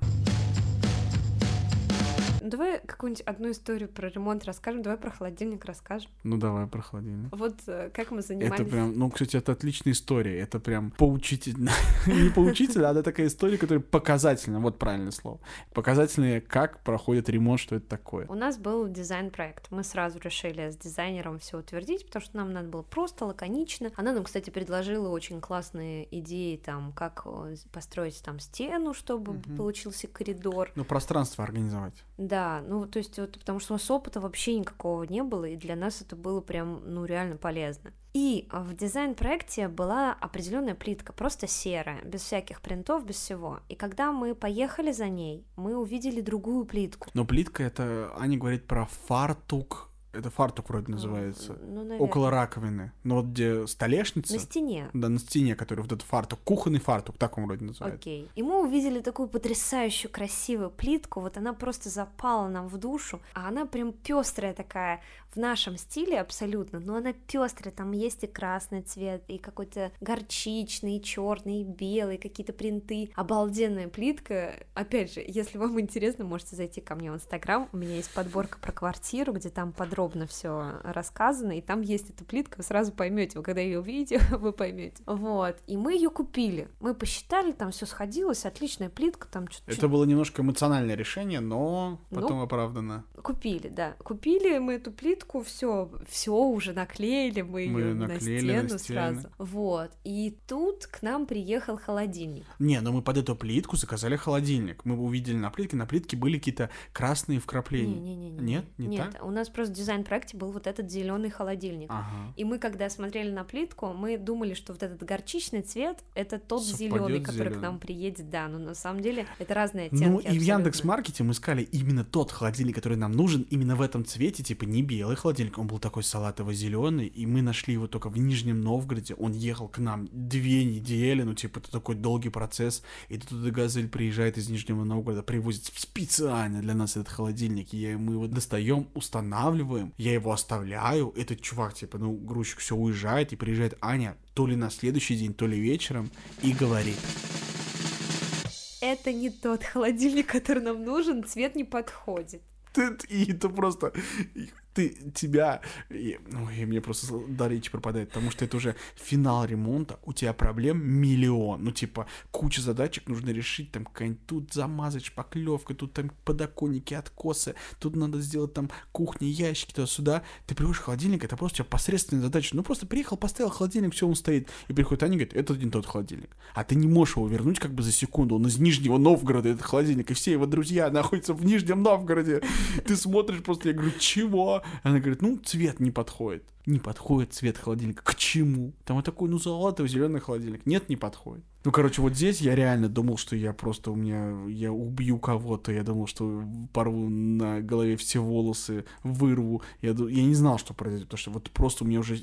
Ну, давай какую-нибудь одну историю про ремонт расскажем, давай про холодильник расскажем. Ну давай про холодильник. Вот э, как мы занимались. Это прям, ну, кстати, это отличная история, это прям поучительно. Не поучительно, а это такая история, которая показательна, вот правильное слово. Показательная, как проходит ремонт, что это такое. У нас был дизайн-проект, мы сразу решили с дизайнером все утвердить, потому что нам надо было просто, лаконично. Она нам, кстати, предложила очень классные идеи, там, как э, построить там стену, чтобы получился коридор. Ну, пространство организовать. Да, ну то есть вот потому что у нас опыта вообще никакого не было, и для нас это было прям, ну реально полезно. И в дизайн-проекте была определенная плитка, просто серая, без всяких принтов, без всего. И когда мы поехали за ней, мы увидели другую плитку. Но плитка это, Аня говорит про фартук это фартук вроде называется. Ну, Около раковины. Но вот где столешница. На стене. Да, на стене, который вот этот фартук. Кухонный фартук, так он вроде называется. Окей. И мы увидели такую потрясающую красивую плитку. Вот она просто запала нам в душу. А она прям пестрая такая в нашем стиле абсолютно, но она пестрая, там есть и красный цвет, и какой-то горчичный, и черный, и белый, какие-то принты. Обалденная плитка. Опять же, если вам интересно, можете зайти ко мне в Инстаграм. У меня есть подборка про квартиру, где там подробно все рассказано, и там есть эта плитка, вы сразу поймете, вы когда ее увидите, вы поймете. Вот. И мы ее купили. Мы посчитали, там все сходилось, отличная плитка, там что-то. Это было немножко эмоциональное решение, но потом ну, оправдано. Купили, да. Купили мы эту плитку плитку, все, все уже наклеили, мы, мы ее на стену на сразу. Вот. И тут к нам приехал холодильник. Не, но мы под эту плитку заказали холодильник. Мы увидели на плитке, на плитке были какие-то красные вкрапления. Не, не, не, Нет, не Нет, так? у нас просто дизайн дизайн-проекте был вот этот зеленый холодильник. Ага. И мы, когда смотрели на плитку, мы думали, что вот этот горчичный цвет это тот зеленый, который к зелёным. нам приедет, да, но на самом деле это разные оттенки. Ну и в абсолютно. Яндекс Маркете мы искали именно тот холодильник, который нам нужен, именно в этом цвете, типа не белый холодильник, он был такой салатово-зеленый, и мы нашли его только в Нижнем Новгороде. Он ехал к нам две недели, ну типа это такой долгий процесс, и тут туда Газель приезжает из Нижнего Новгорода, привозит специально для нас этот холодильник, и мы его достаем, устанавливаем, я его оставляю, этот чувак, типа, ну, грузчик все уезжает, и приезжает Аня то ли на следующий день, то ли вечером, и говорит, Это не тот холодильник, который нам нужен, цвет не подходит. и это просто ты тебя и, ну, и мне просто до речи пропадает, потому что это уже финал ремонта, у тебя проблем миллион, ну типа куча задачек нужно решить, там какая-нибудь тут замазать шпаклевкой, тут там подоконники, откосы, тут надо сделать там кухни, ящики туда-сюда, ты приводишь холодильник, это просто у тебя посредственная задача, ну просто приехал, поставил холодильник, все, он стоит, и приходит Аня и говорит, это не тот холодильник, а ты не можешь его вернуть как бы за секунду, он из Нижнего Новгорода, этот холодильник, и все его друзья находятся в Нижнем Новгороде, ты смотришь просто, я говорю, чего? Она говорит, ну, цвет не подходит. Не подходит цвет холодильника. К чему? Там вот такой, ну, золотый зеленый холодильник. Нет, не подходит. Ну, короче, вот здесь я реально думал, что я просто у меня, я убью кого-то. Я думал, что порву на голове все волосы, вырву. Я, я не знал, что произойдет, потому что вот просто у меня уже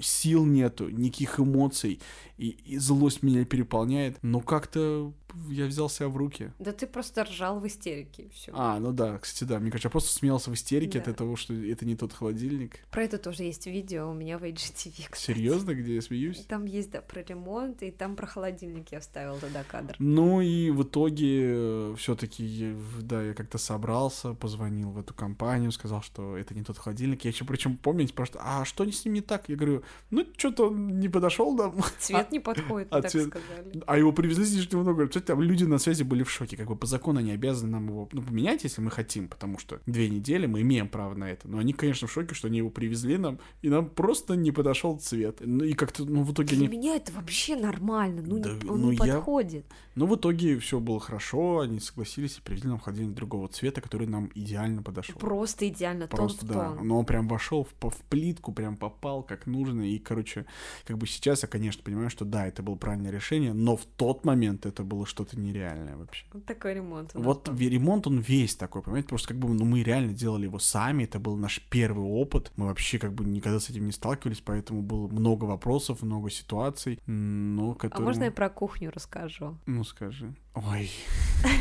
сил нету, никаких эмоций, и, и злость меня переполняет. Но как-то я взял себя в руки. Да ты просто ржал в истерике, и все. А, ну да, кстати, да. Мне кажется, я просто смеялся в истерике Да. от того, что это не тот холодильник. Про это тоже есть видео у меня в кстати. Серьезно, где я смеюсь? Там есть, да, про ремонт, и там про холодильник я вставила туда кадр. Ну и в итоге все-таки, да, я как-то собрался, позвонил в эту компанию, сказал, что это не тот холодильник. Я еще причем помнить, просто, а что с ним не так? Я говорю, ну что-то он не подошел нам. Цвет не подходит, а так цвет- сказали. А его привезли из Нижнего Новгорода. Кстати, там люди на связи были в шоке. Как бы по закону они обязаны нам его ну, поменять, если мы хотим, потому что две недели мы имеем право на это. Но они, конечно, в шоке, что они его привезли нам, и нам просто не подошел цвет. Ну и как-то, ну в итоге Для они... меня это вообще нормально, ну, Да, не, он ну, не я- подходит. Но в итоге все было хорошо, они согласились и привезли нам холодильник другого цвета, который нам идеально подошел. Просто идеально, Просто, тон да. тон. Но он прям вошел в, в плитку, прям попал как нужно. И, короче, как бы сейчас я, конечно, понимаю, что да, это было правильное решение, но в тот момент это было что-то нереальное вообще. Вот такой ремонт. Вот был. ремонт, он весь такой, понимаете, просто как бы, ну, мы реально делали его сами, это был наш первый опыт, мы вообще как бы никогда с этим не сталкивались, поэтому было много вопросов, много ситуаций, но А которые... можно я про кухню расскажу? Ну, скажи. Ой,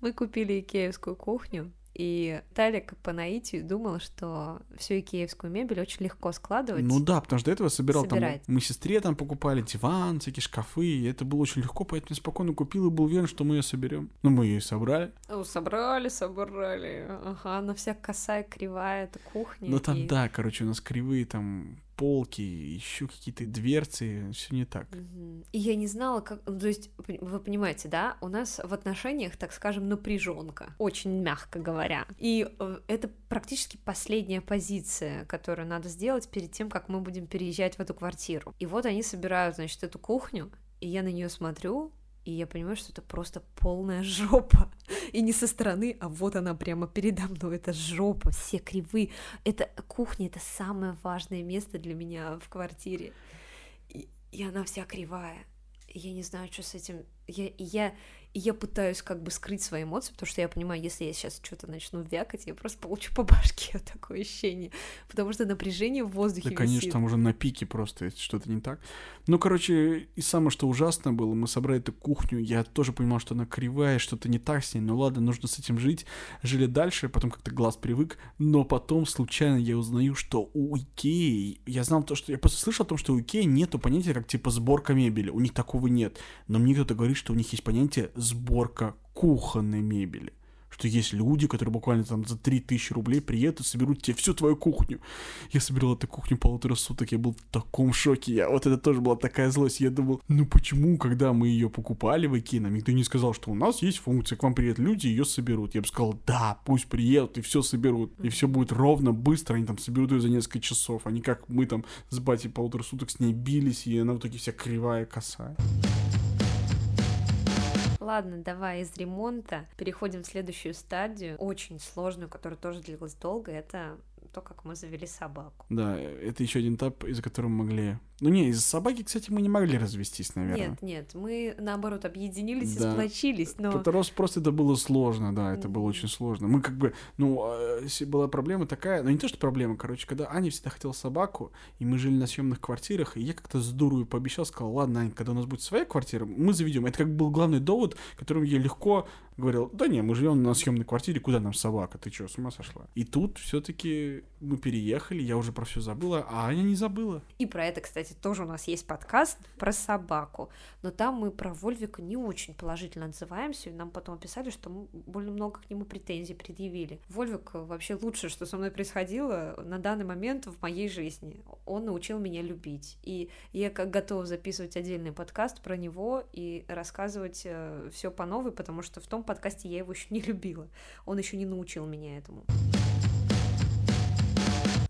Мы купили икеевскую кухню, и Талик по наитию думал, что всю икеевскую мебель очень легко складывать. ну да, потому что до этого собирал Собирать. там, мы сестре там покупали диван, всякие шкафы, и это было очень легко, поэтому я спокойно купил и был уверен, что мы ее соберем. Ну, мы ее и собрали. О, собрали, собрали. Ага, она вся косая, кривая, это кухня. Ну там, и- да, короче, у нас кривые там полки, еще какие-то дверцы, все не так. И я не знала, как... ну, То есть, вы понимаете, да, у нас в отношениях, так скажем, напряженка, очень мягко говоря. И э, это практически последняя позиция, которую надо сделать перед тем, как мы будем переезжать в эту квартиру. И вот они собирают, значит, эту кухню, и я на нее смотрю, и я понимаю, что это просто полная жопа. И не со стороны, а вот она прямо передо мной. Это жопа, все кривые. Это кухня, это самое важное место для меня в квартире. И, и она вся кривая. Я не знаю, что с этим. Я, я, и я пытаюсь как бы скрыть свои эмоции, потому что я понимаю, если я сейчас что-то начну вякать, я просто получу по башке такое ощущение. Потому что напряжение в воздухе Да, конечно, висит. там уже на пике просто, что-то не так. Ну, короче, и самое, что ужасно было, мы собрали эту кухню, я тоже понимал, что она кривая, что-то не так с ней, ну ладно, нужно с этим жить. Жили дальше, потом как-то глаз привык, но потом случайно я узнаю, что у Икеи, я знал то, что, я просто слышал о том, что у Икеи нету понятия как типа сборка мебели, у них такого нет. Но мне кто-то говорит, что у них есть понятие сборка кухонной мебели. Что есть люди, которые буквально там за 3000 рублей приедут и соберут тебе всю твою кухню. Я собирал эту кухню полутора суток, я был в таком шоке. Я, вот это тоже была такая злость. Я думал, ну почему, когда мы ее покупали в Икеа, никто не сказал, что у нас есть функция, к вам приедут люди, ее соберут. Я бы сказал, да, пусть приедут и все соберут. И все будет ровно, быстро, они там соберут ее за несколько часов. А не как мы там с батей полутора суток с ней бились, и она в итоге вся кривая, косая. Ладно, давай из ремонта переходим в следующую стадию, очень сложную, которая тоже длилась долго. Это то, как мы завели собаку. Да, это еще один этап, из-за которого мы могли... Ну не, из-за собаки, кстати, мы не могли развестись, наверное. Нет, нет, мы наоборот объединились да. и сплочились, но... Потому просто это было сложно, да, это было очень сложно. Мы как бы, ну, а, была проблема такая, ну не то, что проблема, короче, когда Аня всегда хотела собаку, и мы жили на съемных квартирах, и я как-то с дуру пообещал, сказал, ладно, Ань, когда у нас будет своя квартира, мы заведем. Это как был главный довод, которым я легко говорил, да не, мы живем на съемной квартире, куда нам собака, ты что, с ума сошла? И тут все-таки мы переехали, я уже про все забыла, а Аня не забыла. И про это, кстати, тоже у нас есть подкаст про собаку, но там мы про Вольвика не очень положительно отзываемся, и нам потом описали, что мы больно много к нему претензий предъявили. Вольвик вообще лучшее, что со мной происходило на данный момент в моей жизни. Он научил меня любить, и я как готова записывать отдельный подкаст про него и рассказывать э, все по новой, потому что в том подкасте я его еще не любила. Он еще не научил меня этому.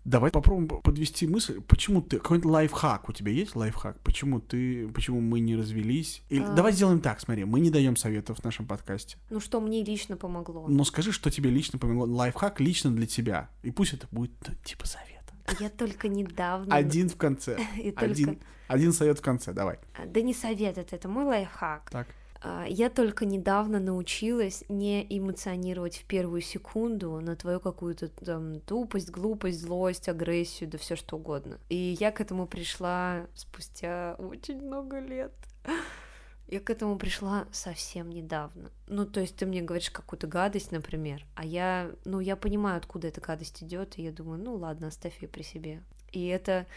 Давай попробуем подвести мысль. Почему ты... Какой-нибудь лайфхак у тебя есть лайфхак? Почему ты... Почему мы не развелись? Или... А... Давай сделаем так, смотри. Мы не даем советов в нашем подкасте. Ну, что мне лично помогло? Но скажи, что тебе лично помогло. Лайфхак лично для тебя. И пусть это будет типа совет. Я только недавно... Один в конце. Один, один совет в конце, давай. Да не совет, это, это мой лайфхак. Так. А, я только недавно научилась не эмоционировать в первую секунду на твою какую-то там тупость, глупость, злость, агрессию, да все что угодно. И я к этому пришла спустя очень много лет. Я к этому пришла совсем недавно. Ну, то есть ты мне говоришь какую-то гадость, например, а я, ну, я понимаю, откуда эта гадость идет, и я думаю, ну ладно, оставь ее при себе. И это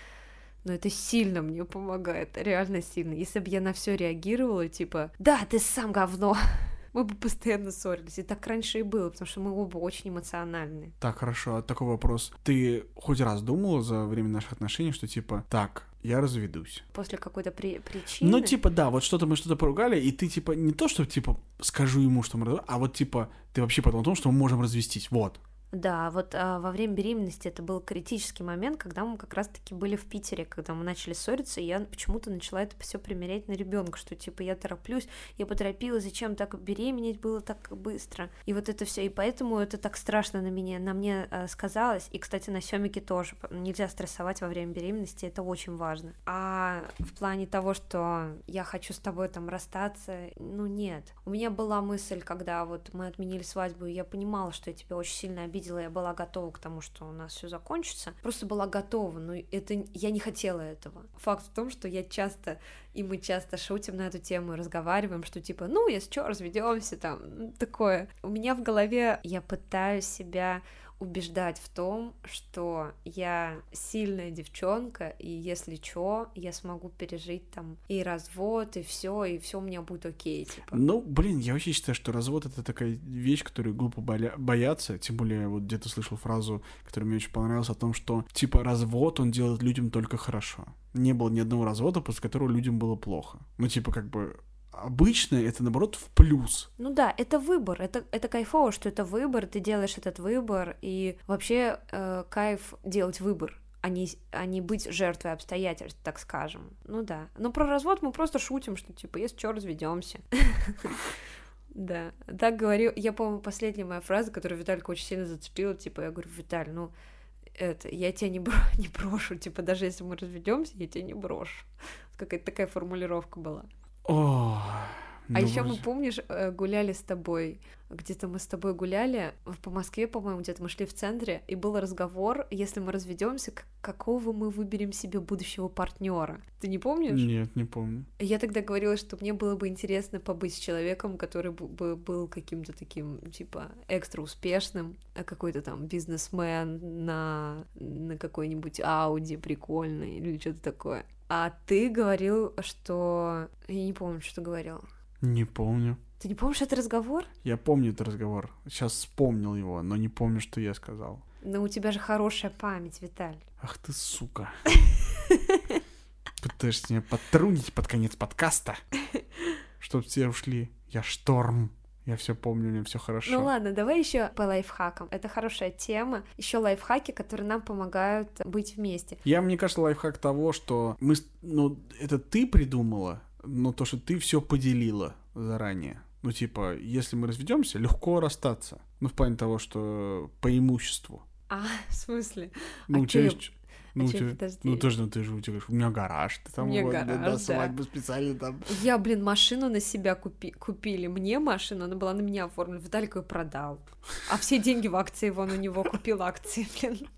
но это сильно мне помогает, реально сильно. Если бы я на все реагировала, типа, да, ты сам говно, мы бы постоянно ссорились. И так раньше и было, потому что мы оба очень эмоциональны. Так, хорошо, а такой вопрос. Ты хоть раз думала за время наших отношений, что типа, так, я разведусь. После какой-то при- причины? Ну, типа, да, вот что-то мы что-то поругали, и ты, типа, не то, что, типа, скажу ему, что мы разведем, а вот, типа, ты вообще подумал о том, что мы можем развестись, вот. Да, вот а, во время беременности это был критический момент, когда мы как раз-таки были в Питере, когда мы начали ссориться, и я почему-то начала это все примерять на ребенка, что типа я тороплюсь, я поторопилась, зачем так беременеть было так быстро. И вот это все, и поэтому это так страшно на меня, на мне а, сказалось. И, кстати, на Семике тоже. Нельзя стрессовать во время беременности, это очень важно. А в плане того, что я хочу с тобой там расстаться, ну нет. У меня была мысль, когда вот мы отменили свадьбу, и я понимала, что я тебя очень сильно обидела видела, я была готова к тому, что у нас все закончится. Просто была готова, но это я не хотела этого. Факт в том, что я часто, и мы часто шутим на эту тему и разговариваем, что типа, ну, если что, разведемся там, такое. У меня в голове я пытаюсь себя убеждать в том, что я сильная девчонка, и если чё, я смогу пережить там и развод, и все, и все у меня будет окей. Типа. Ну, блин, я вообще считаю, что развод это такая вещь, которую глупо боя- бояться. Тем более, вот где-то слышал фразу, которая мне очень понравилась, о том, что типа развод он делает людям только хорошо. Не было ни одного развода, после которого людям было плохо. Ну, типа, как бы обычно это, наоборот, в плюс. Ну да, это выбор, это, это кайфово, что это выбор, ты делаешь этот выбор, и вообще э, кайф делать выбор, а не, а не быть жертвой обстоятельств, так скажем. Ну да. Но про развод мы просто шутим, что типа, если что, разведемся. Да, так говорю. Я, по-моему, последняя моя фраза, которую Виталька очень сильно зацепила, типа, я говорю, Виталь, ну, это, я тебя не, бро не брошу, типа, даже если мы разведемся, я тебя не брошу. Какая-то такая формулировка была. О, а ну, еще мы, помнишь, э, гуляли с тобой, где-то мы с тобой гуляли по Москве, по-моему, где-то мы шли в центре, и был разговор, если мы разведемся, какого мы выберем себе будущего партнера. Ты не помнишь? Нет, не помню. Я тогда говорила, что мне было бы интересно побыть с человеком, который бы был каким-то таким, типа, экстра успешным, а какой-то там бизнесмен на, на какой-нибудь Ауди прикольный или что-то такое. А ты говорил, что... Я не помню, что ты говорил. Не помню. Ты не помнишь этот разговор? Я помню этот разговор. Сейчас вспомнил его, но не помню, что я сказал. Но у тебя же хорошая память, Виталь. Ах ты сука. Пытаешься меня подтрунить под конец подкаста, чтоб все ушли. Я шторм. Я все помню, мне все хорошо. Ну ладно, давай еще по лайфхакам. Это хорошая тема. Еще лайфхаки, которые нам помогают быть вместе. Я, мне кажется, лайфхак того, что мы, ну, это ты придумала, но то, что ты все поделила заранее. Ну, типа, если мы разведемся, легко расстаться. Ну, в плане того, что по имуществу. А, в смысле? Ну, А у а Ну, чё, тебя- подожди. ну, тоже, ну, ты же, у тебя, у меня гараж, ты там, вот, гараж, да. свадьбу специально там. Я, блин, машину на себя купи- купили. Мне машину, она была на меня оформлена. Виталик ее продал. А все деньги в акции вон у него купил акции, блин.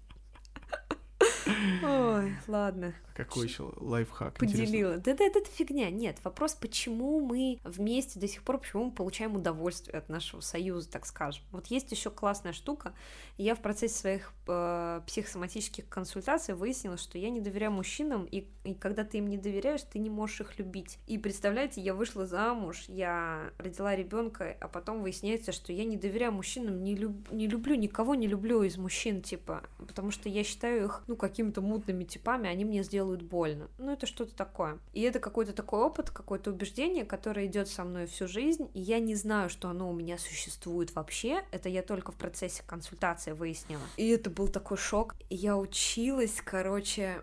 Ой, ладно. Какой еще лайфхак? Поделила. Да, да, это фигня. Нет, вопрос, почему мы вместе до сих пор, почему мы получаем удовольствие от нашего союза, так скажем. Вот есть еще классная штука. Я в процессе своих э, психосоматических консультаций выяснила, что я не доверяю мужчинам, и, и когда ты им не доверяешь, ты не можешь их любить. И представляете, я вышла замуж, я родила ребенка, а потом выясняется, что я не доверяю мужчинам, не, люб- не люблю никого, не люблю из мужчин, типа, потому что я считаю их, ну, какими-то мутными типами, они мне сделают больно. Ну, это что-то такое. И это какой-то такой опыт, какое-то убеждение, которое идет со мной всю жизнь, и я не знаю, что оно у меня существует вообще. Это я только в процессе консультации выяснила. И это был такой шок. Я училась, короче,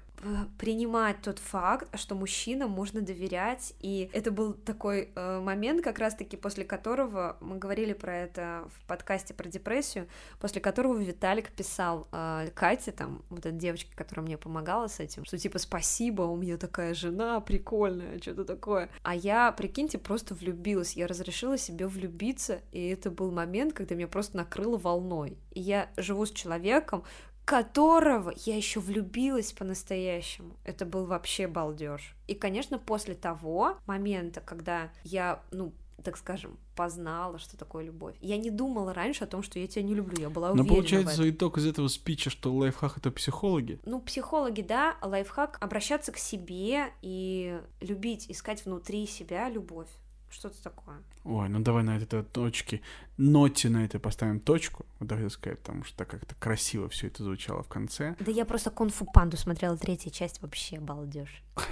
принимать тот факт, что мужчинам можно доверять, и это был такой э, момент, как раз-таки после которого мы говорили про это в подкасте про депрессию, после которого Виталик писал э, Кате, там, вот эта девочка, которая мне помогала с этим, что типа спасибо, у меня такая жена прикольная, что-то такое. А я, прикиньте, просто влюбилась, я разрешила себе влюбиться, и это был момент, когда меня просто накрыло волной. И я живу с человеком, которого я еще влюбилась по-настоящему. Это был вообще балдеж. И, конечно, после того момента, когда я, ну, так скажем, познала, что такое любовь. Я не думала раньше о том, что я тебя не люблю. Я была Но уверена в получается итог из этого спича, что лайфхак это психологи. Ну, психологи, да, лайфхак обращаться к себе и любить, искать внутри себя любовь. Что-то такое. Ой, ну давай на этой точке, ноте на этой поставим точку, вот так сказать, потому что как-то красиво все это звучало в конце. Да я просто кунг-фу панду смотрела третья часть, вообще балдеж.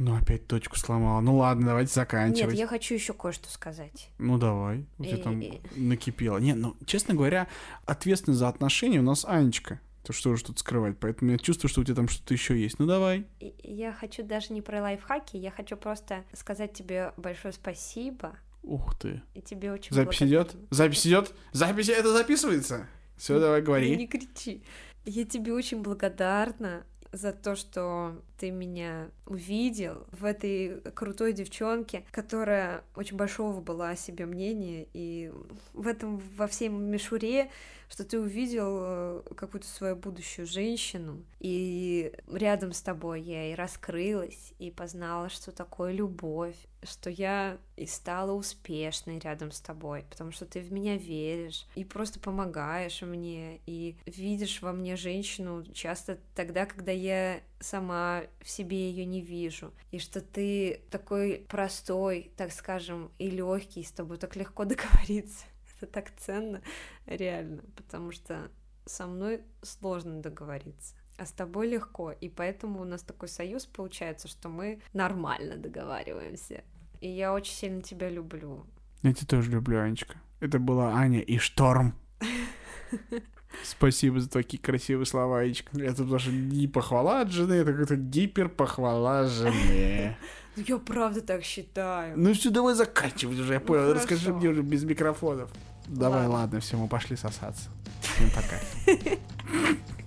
Ну опять точку сломала. Ну ладно, давайте Нет, заканчивать. я хочу еще кое-что сказать. Ну давай, у тебя там накипело. Не, ну честно говоря, ответственность за отношения у нас Анечка. То что же тут скрывать? Поэтому я чувствую, что у тебя там что-то еще есть. Ну давай. Я хочу даже не про лайфхаки, я хочу просто сказать тебе большое спасибо. Ух ты. И тебе очень Запись идет? Запись идет? Запись это записывается? Все, давай говори. Не кричи. Я тебе очень благодарна за то, что ты меня увидел в этой крутой девчонке, которая очень большого была о себе мнения, и в этом, во всей мишуре, что ты увидел э, какую-то свою будущую женщину, и рядом с тобой я и раскрылась, и познала, что такое любовь, что я и стала успешной рядом с тобой, потому что ты в меня веришь и просто помогаешь мне, и видишь во мне женщину часто тогда, когда я сама в себе ее не вижу, и что ты такой простой, так скажем, и легкий, с тобой так легко договориться. Это так ценно, реально, потому что со мной сложно договориться. А с тобой легко, и поэтому у нас такой союз получается, что мы нормально договариваемся. И я очень сильно тебя люблю. Я тебя тоже люблю, Анечка. Это была Аня и Шторм. Спасибо за такие красивые слова, Анечка. Это даже не похвала от жены, это какая-то гиперпохвала жены. Ну, я правда так считаю. Ну все, давай заканчивать уже, я Ну, понял. Расскажи мне уже без микрофонов. Давай, Ладно. ладно, все, мы пошли сосаться. Всем пока.